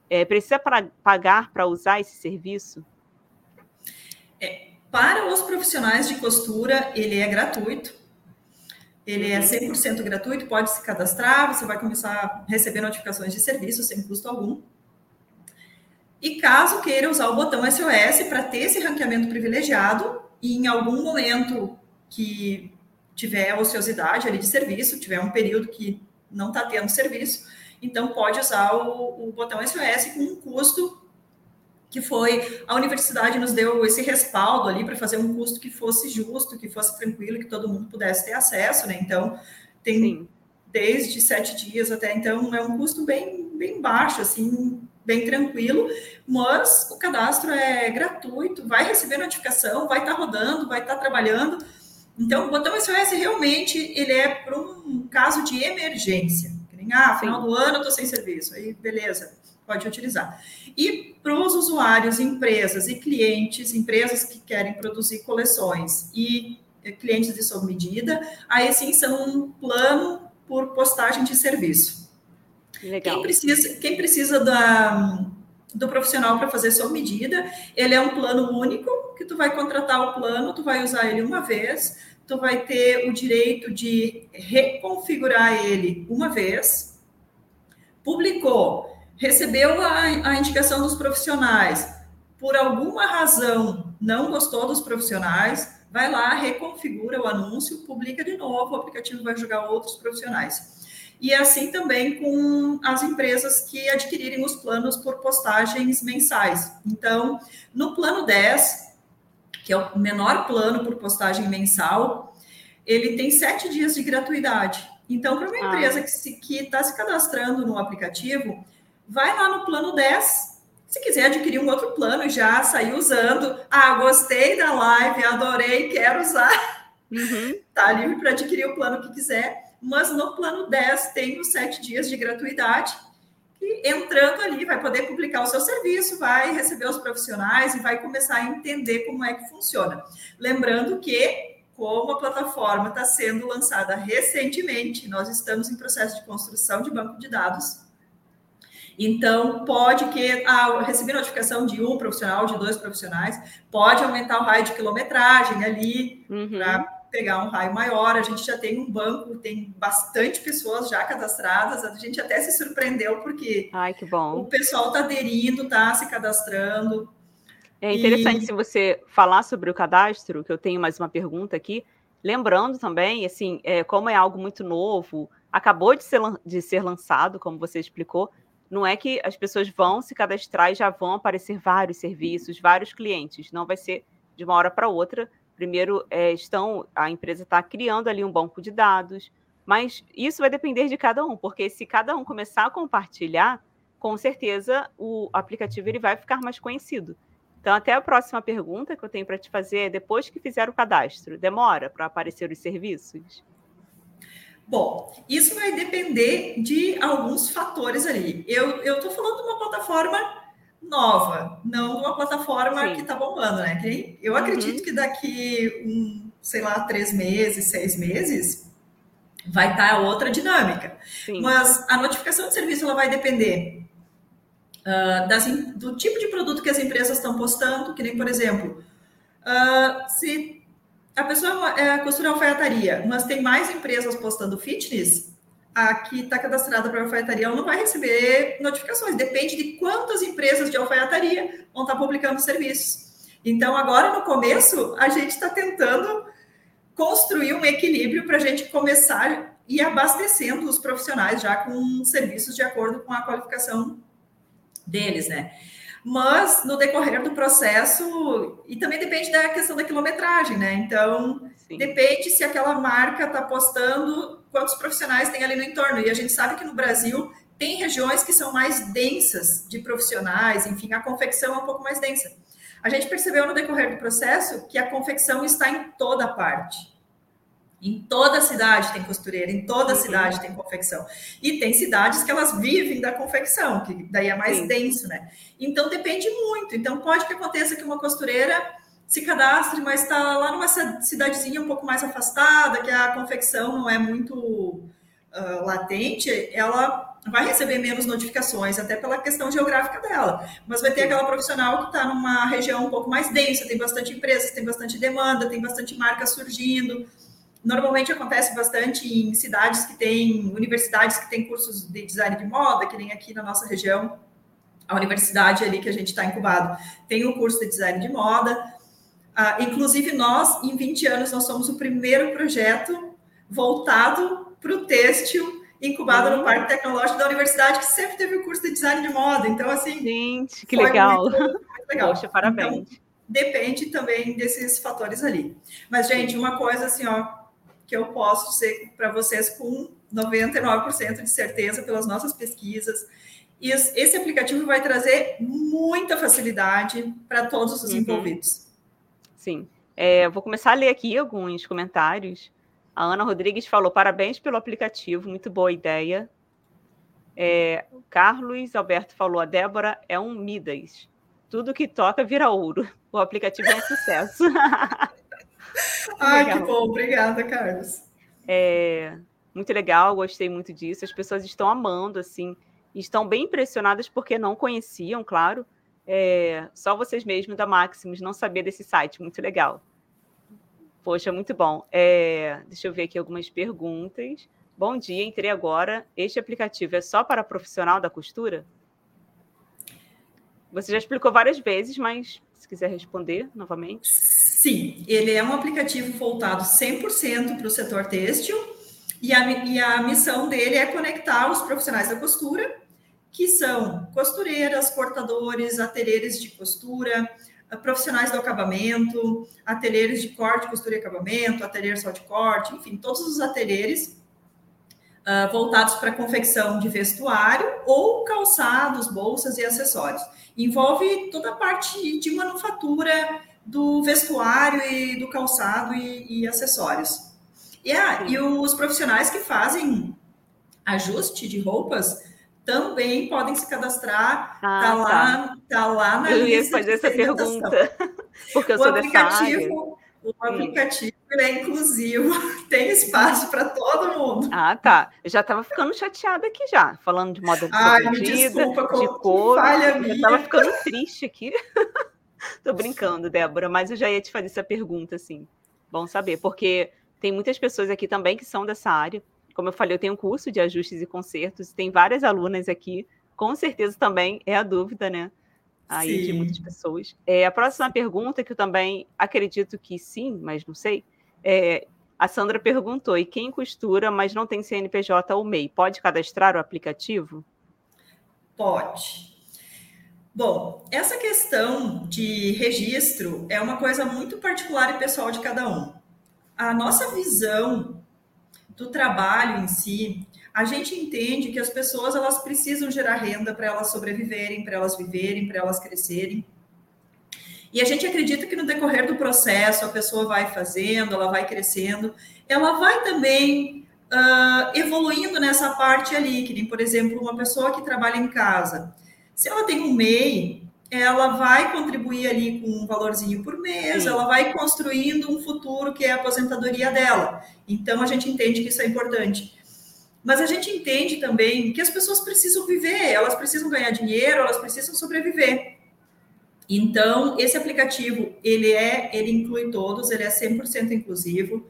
é, precisa pra, pagar para usar esse serviço? É, para os profissionais de costura, ele é gratuito. Ele é 100% gratuito, pode se cadastrar, você vai começar a receber notificações de serviço sem custo algum. E caso queira usar o botão SOS para ter esse ranqueamento privilegiado, e em algum momento que tiver ociosidade ali de serviço, tiver um período que não está tendo serviço, então pode usar o, o botão SOS com um custo que foi a universidade nos deu esse respaldo ali para fazer um custo que fosse justo, que fosse tranquilo, que todo mundo pudesse ter acesso, né? Então tem Sim. desde sete dias até então é um custo bem bem baixo, assim bem tranquilo, mas o cadastro é gratuito, vai receber notificação, vai estar tá rodando, vai estar tá trabalhando. Então o botão SOS realmente ele é para um caso de emergência. Ah, final do ano eu estou sem serviço, aí beleza pode utilizar. E para os usuários, empresas e clientes, empresas que querem produzir coleções e clientes de sob medida, aí sim são um plano por postagem de serviço. Legal. Quem precisa, quem precisa da, do profissional para fazer sob medida, ele é um plano único, que tu vai contratar o plano, tu vai usar ele uma vez, tu vai ter o direito de reconfigurar ele uma vez, publicou, recebeu a, a indicação dos profissionais, por alguma razão não gostou dos profissionais, vai lá, reconfigura o anúncio, publica de novo, o aplicativo vai jogar outros profissionais. E assim também com as empresas que adquirirem os planos por postagens mensais. Então, no plano 10, que é o menor plano por postagem mensal, ele tem sete dias de gratuidade. Então, para uma ah. empresa que está se, se cadastrando no aplicativo, vai lá no plano 10. Se quiser adquirir um outro plano, já sair usando. Ah, gostei da live, adorei, quero usar. Uhum. Tá livre para adquirir o plano que quiser. Mas no plano 10 tem os sete dias de gratuidade. E entrando ali, vai poder publicar o seu serviço, vai receber os profissionais e vai começar a entender como é que funciona. Lembrando que como a plataforma está sendo lançada recentemente, nós estamos em processo de construção de banco de dados então, pode que ah, receber notificação de um profissional, de dois profissionais, pode aumentar o raio de quilometragem ali uhum. para pegar um raio maior. A gente já tem um banco, tem bastante pessoas já cadastradas. A gente até se surpreendeu porque Ai, que bom. o pessoal está aderindo, está se cadastrando. É interessante e... se você falar sobre o cadastro, que eu tenho mais uma pergunta aqui. Lembrando também, assim, é, como é algo muito novo, acabou de ser, de ser lançado, como você explicou, não é que as pessoas vão se cadastrar e já vão aparecer vários serviços, vários clientes. Não vai ser de uma hora para outra. Primeiro, é, estão a empresa está criando ali um banco de dados, mas isso vai depender de cada um, porque se cada um começar a compartilhar, com certeza o aplicativo ele vai ficar mais conhecido. Então, até a próxima pergunta que eu tenho para te fazer é: depois que fizer o cadastro, demora para aparecer os serviços? Bom, isso vai depender de alguns fatores ali. Eu estou falando de uma plataforma nova, não de uma plataforma Sim. que está bombando, né? Eu uhum. acredito que daqui, um, sei lá, três meses, seis meses, vai estar tá outra dinâmica. Sim. Mas a notificação de serviço ela vai depender uh, das, do tipo de produto que as empresas estão postando, que nem, por exemplo, uh, se a pessoa é, costura alfaiataria, mas tem mais empresas postando fitness, a que está cadastrada para alfaiataria, ela não vai receber notificações. Depende de quantas empresas de alfaiataria vão estar tá publicando serviços. Então, agora no começo, a gente está tentando construir um equilíbrio para a gente começar e abastecendo os profissionais já com serviços de acordo com a qualificação deles, né? Mas no decorrer do processo, e também depende da questão da quilometragem, né? Então, Sim. depende se aquela marca está postando quantos profissionais tem ali no entorno. E a gente sabe que no Brasil tem regiões que são mais densas de profissionais, enfim, a confecção é um pouco mais densa. A gente percebeu no decorrer do processo que a confecção está em toda parte. Em toda cidade tem costureira, em toda uhum. cidade tem confecção. E tem cidades que elas vivem da confecção, que daí é mais Sim. denso, né? Então depende muito. Então pode que aconteça que uma costureira se cadastre, mas está lá numa cidadezinha um pouco mais afastada, que a confecção não é muito uh, latente, ela vai receber menos notificações, até pela questão geográfica dela. Mas vai ter aquela profissional que está numa região um pouco mais densa, tem bastante empresas, tem bastante demanda, tem bastante marca surgindo. Normalmente acontece bastante em cidades que têm universidades que têm cursos de design de moda, que nem aqui na nossa região, a universidade ali que a gente está incubado tem o um curso de design de moda. Ah, inclusive, nós, em 20 anos, nós somos o primeiro projeto voltado para o têxtil incubado uhum. no Parque Tecnológico da Universidade, que sempre teve o curso de design de moda. Então, assim. Gente, que legal. Muito, muito legal. Poxa, parabéns. Então, depende também desses fatores ali. Mas, gente, uma coisa assim, ó, que eu posso dizer para vocês com 99% de certeza pelas nossas pesquisas. E esse aplicativo vai trazer muita facilidade para todos os uhum. envolvidos. Sim. É, vou começar a ler aqui alguns comentários. A Ana Rodrigues falou: parabéns pelo aplicativo, muito boa ideia. É, Carlos Alberto falou: a Débora é um Midas. Tudo que toca vira ouro. O aplicativo é um sucesso. Ai, legal. que bom, obrigada, Carlos. É, muito legal, gostei muito disso. As pessoas estão amando, assim, estão bem impressionadas porque não conheciam, claro. É, só vocês mesmos da Maximus não saber desse site, muito legal. Poxa, muito bom. É, deixa eu ver aqui algumas perguntas. Bom dia, entrei agora. Este aplicativo é só para profissional da costura? Você já explicou várias vezes, mas quiser responder novamente. Sim, ele é um aplicativo voltado 100% para o setor têxtil e a, e a missão dele é conectar os profissionais da costura, que são costureiras, cortadores, ateliês de costura, profissionais do acabamento, ateliês de corte, costura e acabamento, ateliês só de corte, enfim, todos os ateliês uh, voltados para confecção de vestuário ou calçados, bolsas e acessórios. Envolve toda a parte de manufatura do vestuário e do calçado e, e acessórios. E, ah, e os profissionais que fazem ajuste de roupas também podem se cadastrar. Ah, tá, lá, tá. lá na Eu ia fazer essa pergunta, porque eu o sou aplicativo, O aplicativo é inclusivo, tem espaço para todo mundo. Ah, tá. Eu já estava ficando chateada aqui já, falando de moda Ai, desculpa, de cor. Falha eu estava ficando triste aqui. Tô brincando, Débora, mas eu já ia te fazer essa pergunta, assim. Bom saber, porque tem muitas pessoas aqui também que são dessa área. Como eu falei, eu tenho um curso de ajustes e consertos, tem várias alunas aqui, com certeza também é a dúvida, né? Aí sim. de muitas pessoas. É, a próxima pergunta, que eu também acredito que sim, mas não sei, é, a Sandra perguntou: e quem costura, mas não tem CNPJ ou MEI, pode cadastrar o aplicativo? Pode. Bom, essa questão de registro é uma coisa muito particular e pessoal de cada um. A nossa visão do trabalho em si, a gente entende que as pessoas elas precisam gerar renda para elas sobreviverem, para elas viverem, para elas crescerem. E a gente acredita que no decorrer do processo a pessoa vai fazendo, ela vai crescendo, ela vai também uh, evoluindo nessa parte ali, que nem, por exemplo, uma pessoa que trabalha em casa. Se ela tem um MEI, ela vai contribuir ali com um valorzinho por mês, Sim. ela vai construindo um futuro que é a aposentadoria dela. Então a gente entende que isso é importante. Mas a gente entende também que as pessoas precisam viver, elas precisam ganhar dinheiro, elas precisam sobreviver. Então, esse aplicativo, ele é, ele inclui todos, ele é 100% inclusivo.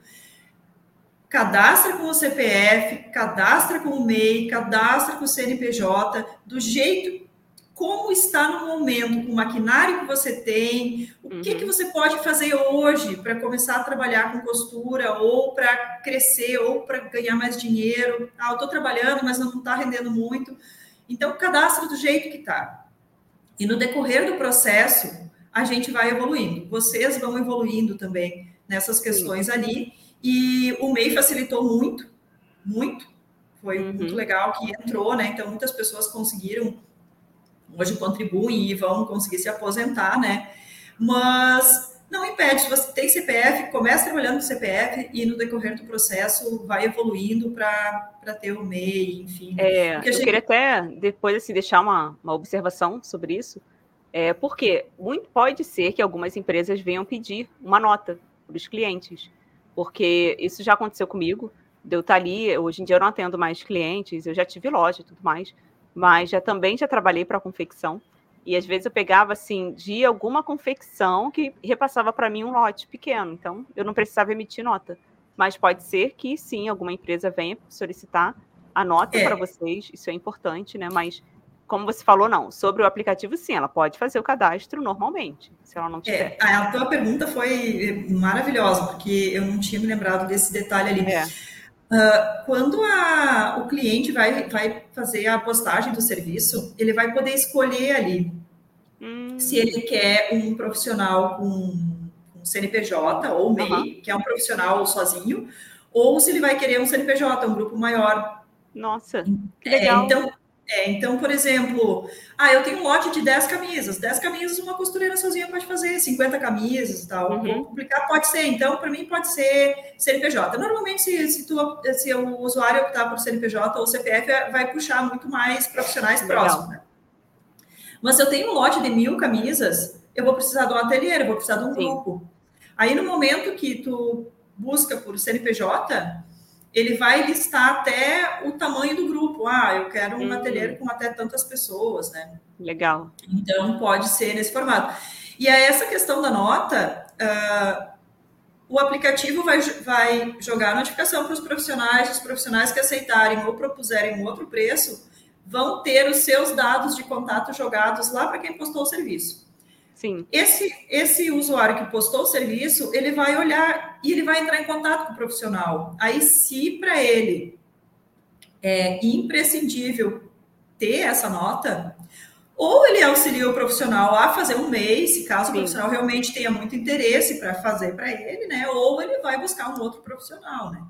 cadastra com o CPF, cadastra com o MEI, cadastra com o CNPJ, do jeito como está no momento, com o maquinário que você tem, o uhum. que, que você pode fazer hoje para começar a trabalhar com costura, ou para crescer, ou para ganhar mais dinheiro. Ah, eu estou trabalhando, mas não está rendendo muito. Então, cadastra do jeito que está. E no decorrer do processo, a gente vai evoluindo. Vocês vão evoluindo também nessas questões Sim. ali. E o MEI facilitou muito, muito. Foi uhum. muito legal que entrou, né? Então, muitas pessoas conseguiram, hoje contribuem e vão conseguir se aposentar, né? Mas não impede, se você tem CPF, comece trabalhando com CPF e no decorrer do processo vai evoluindo para ter o MEI, enfim. É, eu gente... queria até depois assim, deixar uma, uma observação sobre isso, é, porque muito pode ser que algumas empresas venham pedir uma nota para os clientes porque isso já aconteceu comigo, eu estar ali, hoje em dia eu não atendo mais clientes, eu já tive loja e tudo mais, mas já também já trabalhei para confecção, e às vezes eu pegava assim de alguma confecção que repassava para mim um lote pequeno, então eu não precisava emitir nota. Mas pode ser que sim, alguma empresa venha solicitar a nota é. para vocês, isso é importante, né? Mas como você falou, não. Sobre o aplicativo, sim, ela pode fazer o cadastro normalmente, se ela não tiver. É, a tua pergunta foi maravilhosa, porque eu não tinha me lembrado desse detalhe ali. É. Uh, quando a, o cliente vai, vai fazer a postagem do serviço, ele vai poder escolher ali. Se ele quer um profissional com um CNPJ ou MEI, uhum. que é um profissional sozinho, ou se ele vai querer um CNPJ, um grupo maior. Nossa, que legal. É, então, é, então, por exemplo, ah, eu tenho um lote de 10 camisas. 10 camisas uma costureira sozinha pode fazer, 50 camisas e tal. Uhum. Complicar pode ser. Então, para mim, pode ser CNPJ. Normalmente, se, se, tu, se o usuário optar por CNPJ ou CPF, vai puxar muito mais profissionais Legal. próximos. Né? Mas se eu tenho um lote de mil camisas, eu vou precisar de um ateliê, eu vou precisar de um Sim. grupo. Aí, no momento que tu busca por CNPJ, ele vai listar até o tamanho do grupo. Ah, eu quero um hum. ateliê com até tantas pessoas, né? Legal. Então, pode ser nesse formato. E aí, essa questão da nota, uh, o aplicativo vai, vai jogar notificação para os profissionais, os profissionais que aceitarem ou propuserem um outro preço, vão ter os seus dados de contato jogados lá para quem postou o serviço. Sim. Esse, esse usuário que postou o serviço, ele vai olhar e ele vai entrar em contato com o profissional. Aí, se para ele é imprescindível ter essa nota, ou ele auxilia o profissional a fazer um mês, se caso Sim. o profissional realmente tenha muito interesse para fazer para ele, né? Ou ele vai buscar um outro profissional, né?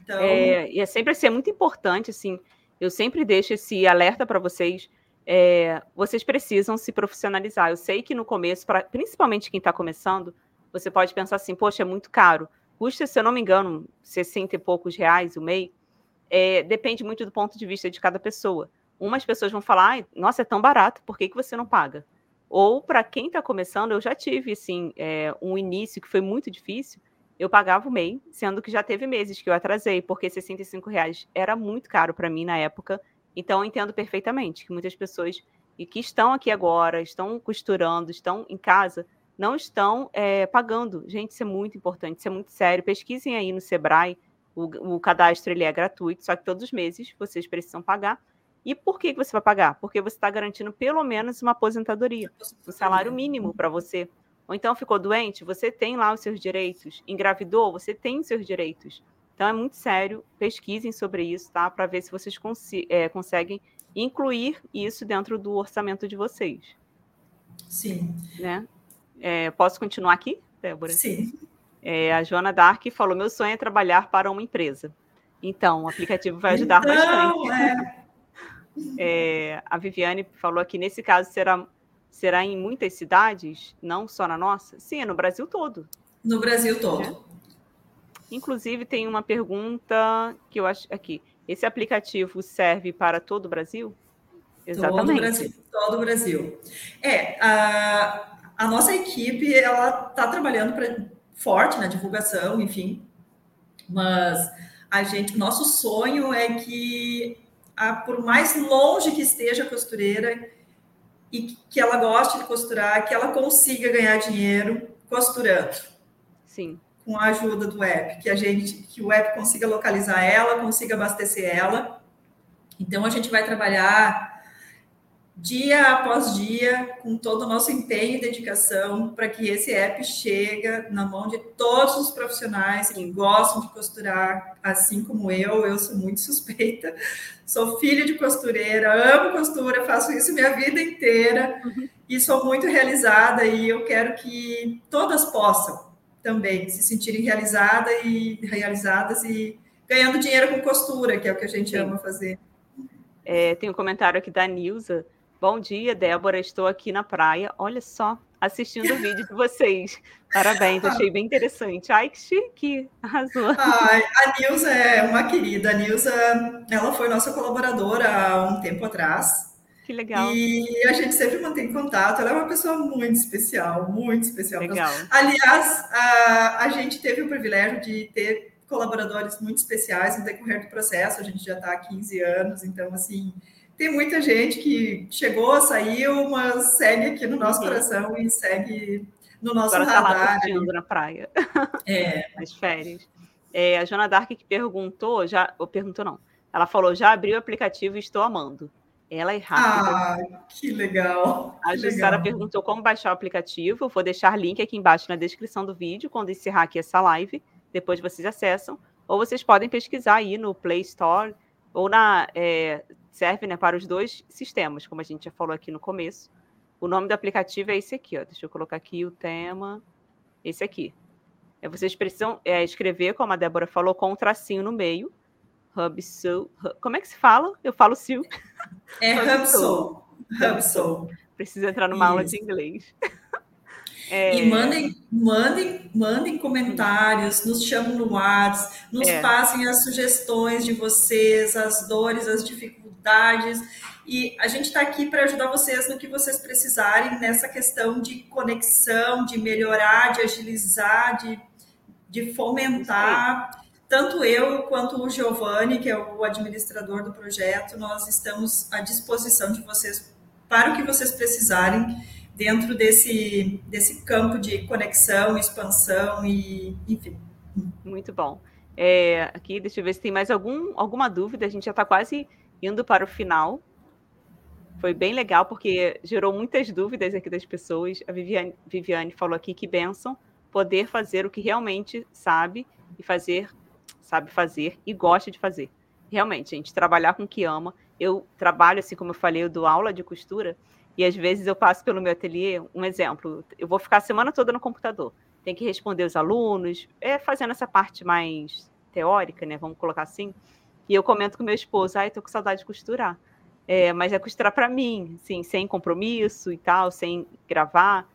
Então... É, e é sempre assim, é muito importante, assim, eu sempre deixo esse alerta para vocês, é, vocês precisam se profissionalizar. Eu sei que no começo, pra, principalmente quem está começando, você pode pensar assim, poxa, é muito caro. Custa, se eu não me engano, 60 e poucos reais o MEI. É, depende muito do ponto de vista de cada pessoa. Umas pessoas vão falar, nossa, é tão barato, por que, que você não paga? Ou para quem está começando, eu já tive assim, é, um início que foi muito difícil, eu pagava o MEI, sendo que já teve meses que eu atrasei, porque 65 reais era muito caro para mim na época, então, eu entendo perfeitamente que muitas pessoas e que estão aqui agora, estão costurando, estão em casa, não estão é, pagando. Gente, isso é muito importante, isso é muito sério. Pesquisem aí no Sebrae, o, o cadastro ele é gratuito, só que todos os meses vocês precisam pagar. E por que você vai pagar? Porque você está garantindo pelo menos uma aposentadoria, um salário mínimo para você. Ou então ficou doente, você tem lá os seus direitos. Engravidou, você tem os seus direitos. Então é muito sério, pesquisem sobre isso, tá? Para ver se vocês cons é, conseguem incluir isso dentro do orçamento de vocês. Sim. Né? É, posso continuar aqui, Débora? Sim. É, a Joana Dark falou: meu sonho é trabalhar para uma empresa. Então, o aplicativo vai ajudar então, bastante. É. É, a Viviane falou aqui: nesse caso, será, será em muitas cidades, não só na nossa? Sim, é no Brasil todo. No Brasil todo. É. Inclusive, tem uma pergunta que eu acho aqui. Esse aplicativo serve para todo o Brasil? Exatamente. Todo o Brasil. Todo o Brasil. É, a, a nossa equipe, ela está trabalhando pra, forte na divulgação, enfim, mas a gente, nosso sonho é que, a, por mais longe que esteja a costureira e que ela goste de costurar, que ela consiga ganhar dinheiro costurando. Sim com a ajuda do app, que a gente, que o app consiga localizar ela, consiga abastecer ela. Então a gente vai trabalhar dia após dia, com todo o nosso empenho e dedicação, para que esse app chegue na mão de todos os profissionais que gostam de costurar, assim como eu. Eu sou muito suspeita, sou filha de costureira, amo costura, faço isso minha vida inteira e sou muito realizada. E eu quero que todas possam também se sentirem realizadas e realizadas e ganhando dinheiro com costura, que é o que a gente Sim. ama fazer. É, tem um comentário aqui da Nilza Bom dia, Débora. Estou aqui na praia. Olha só, assistindo o vídeo de vocês. Parabéns, achei bem interessante. Ai, que chique, arrasou. Ai, a Nilza é uma querida. A Nilza, ela foi nossa colaboradora há um tempo atrás. Que legal. E a gente sempre mantém contato. Ela é uma pessoa muito especial, muito especial. Legal. Aliás, a, a gente teve o privilégio de ter colaboradores muito especiais no decorrer do processo. A gente já está há 15 anos, então, assim, tem muita gente que chegou, saiu, mas segue aqui no nosso uhum. coração e segue no nosso Agora radar. Tá lá curtindo na praia. É. Nas férias. É, a Jona Dark que perguntou, já, ou perguntou não, ela falou, já abriu o aplicativo e estou amando. Ela é rápida. Ah, que legal. A Jussara perguntou como baixar o aplicativo. Eu vou deixar link aqui embaixo na descrição do vídeo, quando encerrar aqui essa live. Depois vocês acessam. Ou vocês podem pesquisar aí no Play Store ou na é, serve né, para os dois sistemas, como a gente já falou aqui no começo. O nome do aplicativo é esse aqui, ó. Deixa eu colocar aqui o tema. Esse aqui. É, vocês precisam é, escrever, como a Débora falou, com um tracinho no meio. Hubsoul. Como é que se fala? Eu falo Sil. É Hubsoul. Hubsoul. Preciso entrar numa Isso. aula de inglês. É... E mandem, mandem, mandem comentários, nos chamem no WhatsApp, nos é. passem as sugestões de vocês, as dores, as dificuldades. E a gente está aqui para ajudar vocês no que vocês precisarem nessa questão de conexão, de melhorar, de agilizar, de, de fomentar. Tanto eu quanto o Giovanni, que é o administrador do projeto, nós estamos à disposição de vocês para o que vocês precisarem dentro desse, desse campo de conexão, expansão e, enfim. Muito bom. É, aqui, deixa eu ver se tem mais algum, alguma dúvida. A gente já está quase indo para o final. Foi bem legal, porque gerou muitas dúvidas aqui das pessoas. A Viviane, Viviane falou aqui que benção poder fazer o que realmente sabe e fazer, sabe fazer e gosta de fazer. Realmente, gente, trabalhar com o que ama. Eu trabalho, assim como eu falei, eu dou aula de costura e às vezes eu passo pelo meu ateliê, um exemplo, eu vou ficar a semana toda no computador, tem que responder os alunos, é fazendo essa parte mais teórica, né? Vamos colocar assim. E eu comento com meu esposo, ai, tô com saudade de costurar. É, mas é costurar para mim, assim, sem compromisso e tal, sem gravar.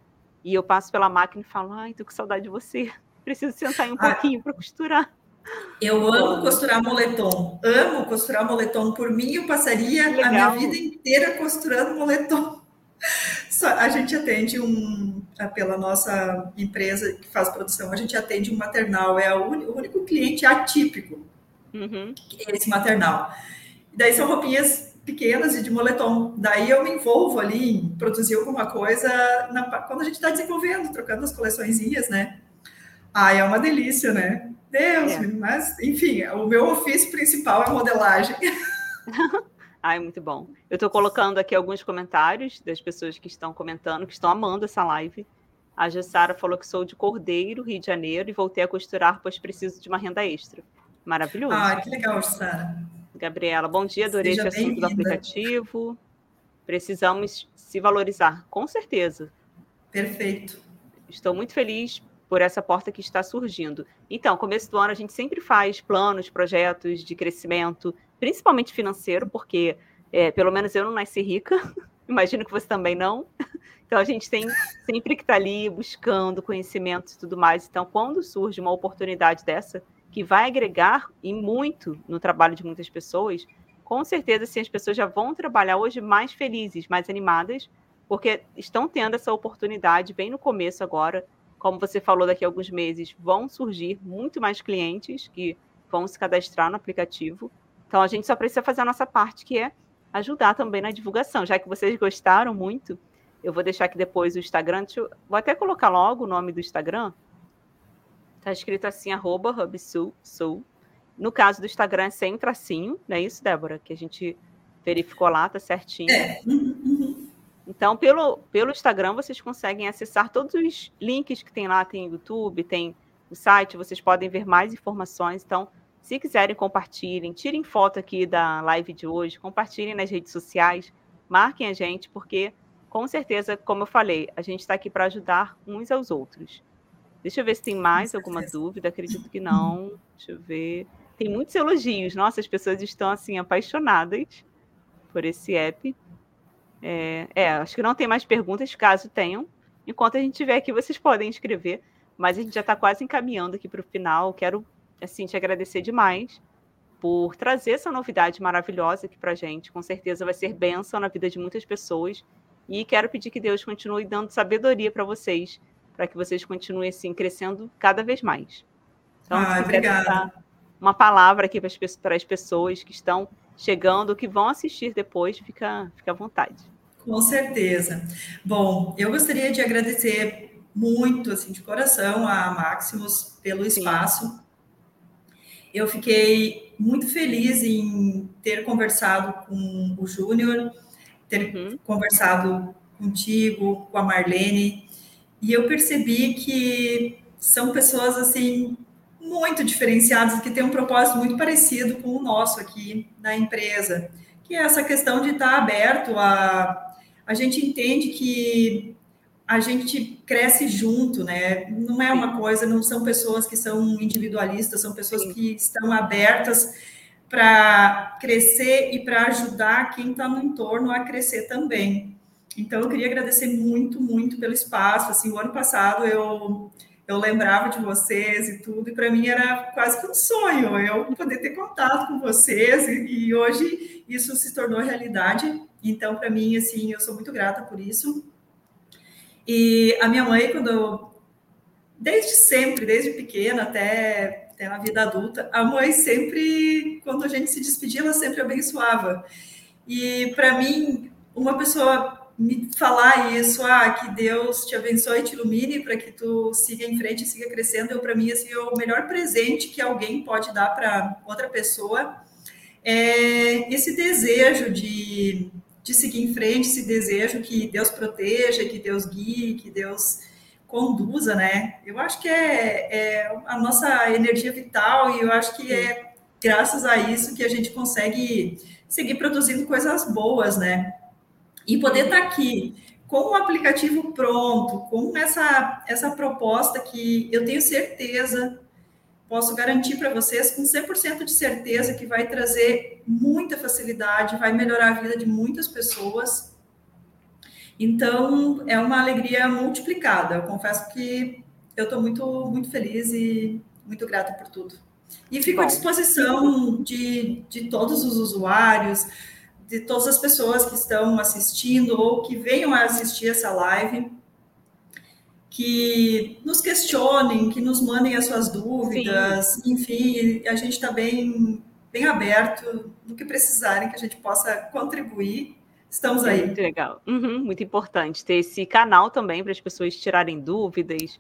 E eu passo pela máquina e falo, ai, tô com saudade de você. Preciso sentar um ah, pouquinho para costurar. Eu amo costurar moletom. Amo costurar moletom. Por mim, eu passaria a minha vida inteira costurando moletom. A gente atende um, pela nossa empresa que faz produção, a gente atende um maternal, é o único cliente atípico, uhum. Esse maternal. Daí são roupinhas pequenas e de moletom. Daí eu me envolvo ali em produzir alguma coisa na, quando a gente está desenvolvendo, trocando as coleçõezinhas, né? Ah, é uma delícia, né? Deus, é. mas enfim, o meu ofício principal é modelagem. Ai, muito bom. Eu estou colocando aqui alguns comentários das pessoas que estão comentando, que estão amando essa live. A Gessara falou que sou de Cordeiro, Rio de Janeiro, e voltei a costurar, pois preciso de uma renda extra. Maravilhoso. Ah, que legal, Gessara. Gabriela, bom dia, adorei esse assunto do aplicativo. Precisamos se valorizar, com certeza. Perfeito. Estou muito feliz por essa porta que está surgindo. Então, começo do ano a gente sempre faz planos, projetos de crescimento, principalmente financeiro, porque é, pelo menos eu não nasci rica, imagino que você também não. Então a gente tem sempre que estar tá ali buscando conhecimento e tudo mais. Então, quando surge uma oportunidade dessa, que vai agregar e muito no trabalho de muitas pessoas, com certeza sim, as pessoas já vão trabalhar hoje mais felizes, mais animadas, porque estão tendo essa oportunidade bem no começo agora. Como você falou, daqui a alguns meses vão surgir muito mais clientes que vão se cadastrar no aplicativo. Então a gente só precisa fazer a nossa parte, que é ajudar também na divulgação. Já que vocês gostaram muito, eu vou deixar aqui depois o Instagram. Eu, vou até colocar logo o nome do Instagram. Tá escrito assim, arroba hubsul, sul. No caso do Instagram é sem tracinho, não é isso, Débora? Que a gente verificou lá, tá certinho. É. Então, pelo, pelo Instagram, vocês conseguem acessar todos os links que tem lá, tem YouTube, tem o site, vocês podem ver mais informações. Então, se quiserem, compartilhem, tirem foto aqui da live de hoje, compartilhem nas redes sociais, marquem a gente, porque, com certeza, como eu falei, a gente está aqui para ajudar uns aos outros. Deixa eu ver se tem mais alguma dúvida, acredito que não. Deixa eu ver. Tem muitos elogios. Nossa, as pessoas estão, assim, apaixonadas por esse app. É, é, acho que não tem mais perguntas, caso tenham. Enquanto a gente estiver aqui, vocês podem escrever. Mas a gente já está quase encaminhando aqui para o final. Quero, assim, te agradecer demais por trazer essa novidade maravilhosa aqui para a gente. Com certeza vai ser bênção na vida de muitas pessoas. E quero pedir que Deus continue dando sabedoria para vocês, para que vocês continuem, assim, crescendo cada vez mais. Então, ah, quiser uma palavra aqui para as pessoas que estão chegando, que vão assistir depois, fica, fica à vontade. Com certeza. Bom, eu gostaria de agradecer muito, assim, de coração a Maximus pelo espaço. Sim. Eu fiquei muito feliz em ter conversado com o Júnior, ter uhum. conversado contigo, com a Marlene, e eu percebi que são pessoas assim muito diferenciadas que têm um propósito muito parecido com o nosso aqui na empresa, que é essa questão de estar aberto a a gente entende que a gente cresce junto, né? Não é uma coisa, não são pessoas que são individualistas, são pessoas Sim. que estão abertas para crescer e para ajudar quem está no entorno a crescer também. Então, eu queria agradecer muito, muito pelo espaço. Assim, o ano passado eu eu lembrava de vocês e tudo, e para mim era quase que um sonho eu poder ter contato com vocês, e, e hoje isso se tornou realidade. Então, para mim, assim, eu sou muito grata por isso. E a minha mãe, quando eu, desde sempre, desde pequena até, até na vida adulta, a mãe sempre, quando a gente se despedia, ela sempre abençoava. E para mim, uma pessoa me falar isso, ah, que Deus te abençoe e te ilumine para que tu siga em frente e siga crescendo, eu para mim assim, é o melhor presente que alguém pode dar para outra pessoa é esse desejo de, de seguir em frente, esse desejo que Deus proteja, que Deus guie, que Deus conduza, né? Eu acho que é, é a nossa energia vital e eu acho que é graças a isso que a gente consegue seguir produzindo coisas boas, né? E poder estar tá aqui com o aplicativo pronto, com essa, essa proposta que eu tenho certeza, posso garantir para vocês com 100% de certeza que vai trazer muita facilidade, vai melhorar a vida de muitas pessoas. Então, é uma alegria multiplicada. Eu confesso que eu estou muito, muito feliz e muito grata por tudo. E fico Bom. à disposição de, de todos os usuários, de todas as pessoas que estão assistindo ou que venham a assistir essa live, que nos questionem, que nos mandem as suas dúvidas, Sim. enfim, a gente está bem, bem aberto no que precisarem, que a gente possa contribuir. Estamos aí. Muito legal. Uhum, muito importante ter esse canal também para as pessoas tirarem dúvidas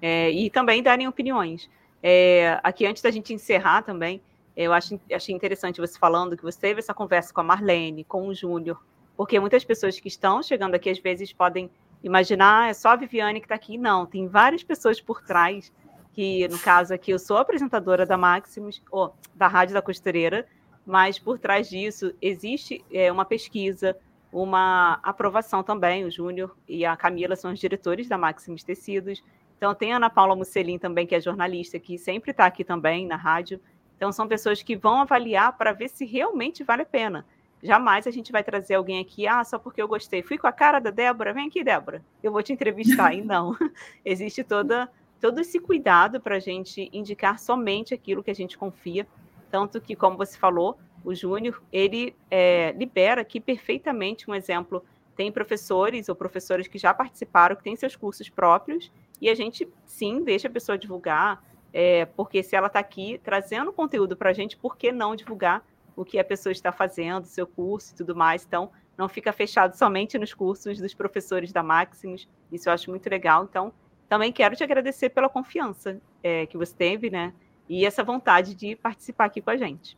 é, e também darem opiniões. É, aqui, antes da gente encerrar também, eu acho, achei interessante você falando que você teve essa conversa com a Marlene, com o Júnior, porque muitas pessoas que estão chegando aqui às vezes podem imaginar, ah, é só a Viviane que está aqui. Não, tem várias pessoas por trás, que no caso aqui eu sou apresentadora da Maximus, ou da Rádio da Costureira, mas por trás disso existe é, uma pesquisa, uma aprovação também. O Júnior e a Camila são os diretores da Maximus Tecidos. Então tem a Ana Paula Musselin também, que é jornalista, que sempre está aqui também na rádio. Então, são pessoas que vão avaliar para ver se realmente vale a pena. Jamais a gente vai trazer alguém aqui, ah, só porque eu gostei. Fui com a cara da Débora, vem aqui, Débora, eu vou te entrevistar. e não. Existe toda, todo esse cuidado para a gente indicar somente aquilo que a gente confia. Tanto que, como você falou, o Júnior, ele é, libera aqui perfeitamente um exemplo. Tem professores ou professores que já participaram, que têm seus cursos próprios, e a gente, sim, deixa a pessoa divulgar, é, porque se ela está aqui trazendo conteúdo para a gente, por que não divulgar o que a pessoa está fazendo, seu curso e tudo mais? Então, não fica fechado somente nos cursos dos professores da Maximus. Isso eu acho muito legal. Então, também quero te agradecer pela confiança é, que você teve, né? E essa vontade de participar aqui com a gente.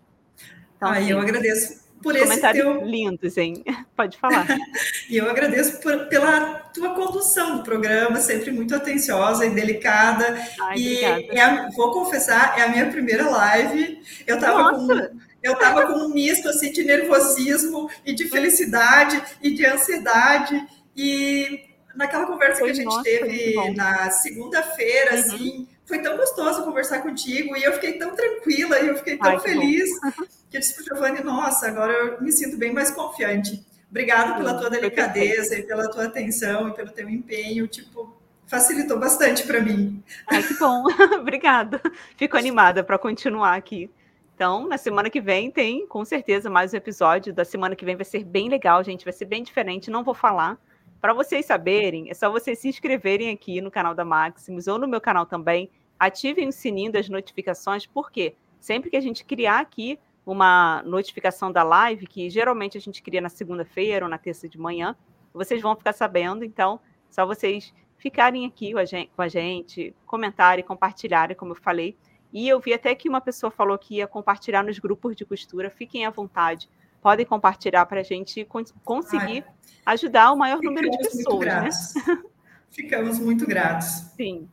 Então, ah, assim, eu agradeço por esse teu... lindos, hein? Pode falar. e eu agradeço por, pela tua condução do programa, sempre muito atenciosa e delicada. Ai, e é a, vou confessar, é a minha primeira live. Eu estava com eu tava com um misto assim de nervosismo e de felicidade e de ansiedade e naquela conversa foi, que a gente nossa, teve na segunda-feira, uhum. assim, foi tão gostoso conversar contigo e eu fiquei tão tranquila e eu fiquei tão Ai, feliz que eu disse para o Giovanni, nossa, agora eu me sinto bem mais confiante. Obrigado pela tua delicadeza e pela tua atenção e pelo teu empenho, tipo, facilitou bastante para mim. Ai, que bom. Obrigada. Fico animada para continuar aqui. Então, na semana que vem tem, com certeza, mais um episódio. Da semana que vem vai ser bem legal, gente. Vai ser bem diferente. Não vou falar. Para vocês saberem, é só vocês se inscreverem aqui no canal da Maximus ou no meu canal também. Ativem o sininho das notificações, porque sempre que a gente criar aqui uma notificação da live, que geralmente a gente cria na segunda-feira ou na terça de manhã, vocês vão ficar sabendo. Então, só vocês ficarem aqui com a gente, comentarem, compartilharem, como eu falei. E eu vi até que uma pessoa falou que ia compartilhar nos grupos de costura. Fiquem à vontade podem compartilhar para a gente conseguir Ai, ajudar o maior número de pessoas. Né? Ficamos muito gratos. Sim.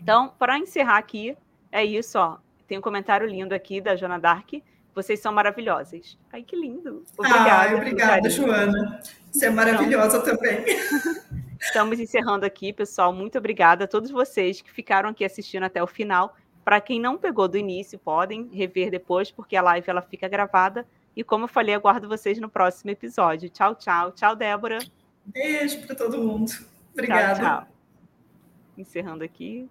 Então, para encerrar aqui, é isso, ó. Tem um comentário lindo aqui da Joana Dark. Vocês são maravilhosas. Ai, que lindo. Obrigada. Ai, obrigada, Joana. Você é maravilhosa então, também. Estamos encerrando aqui, pessoal. Muito obrigada a todos vocês que ficaram aqui assistindo até o final. Para quem não pegou do início, podem rever depois, porque a live ela fica gravada e como eu falei, aguardo vocês no próximo episódio. Tchau, tchau. Tchau, Débora. Beijo para todo mundo. Obrigada. Tchau, tchau. Encerrando aqui.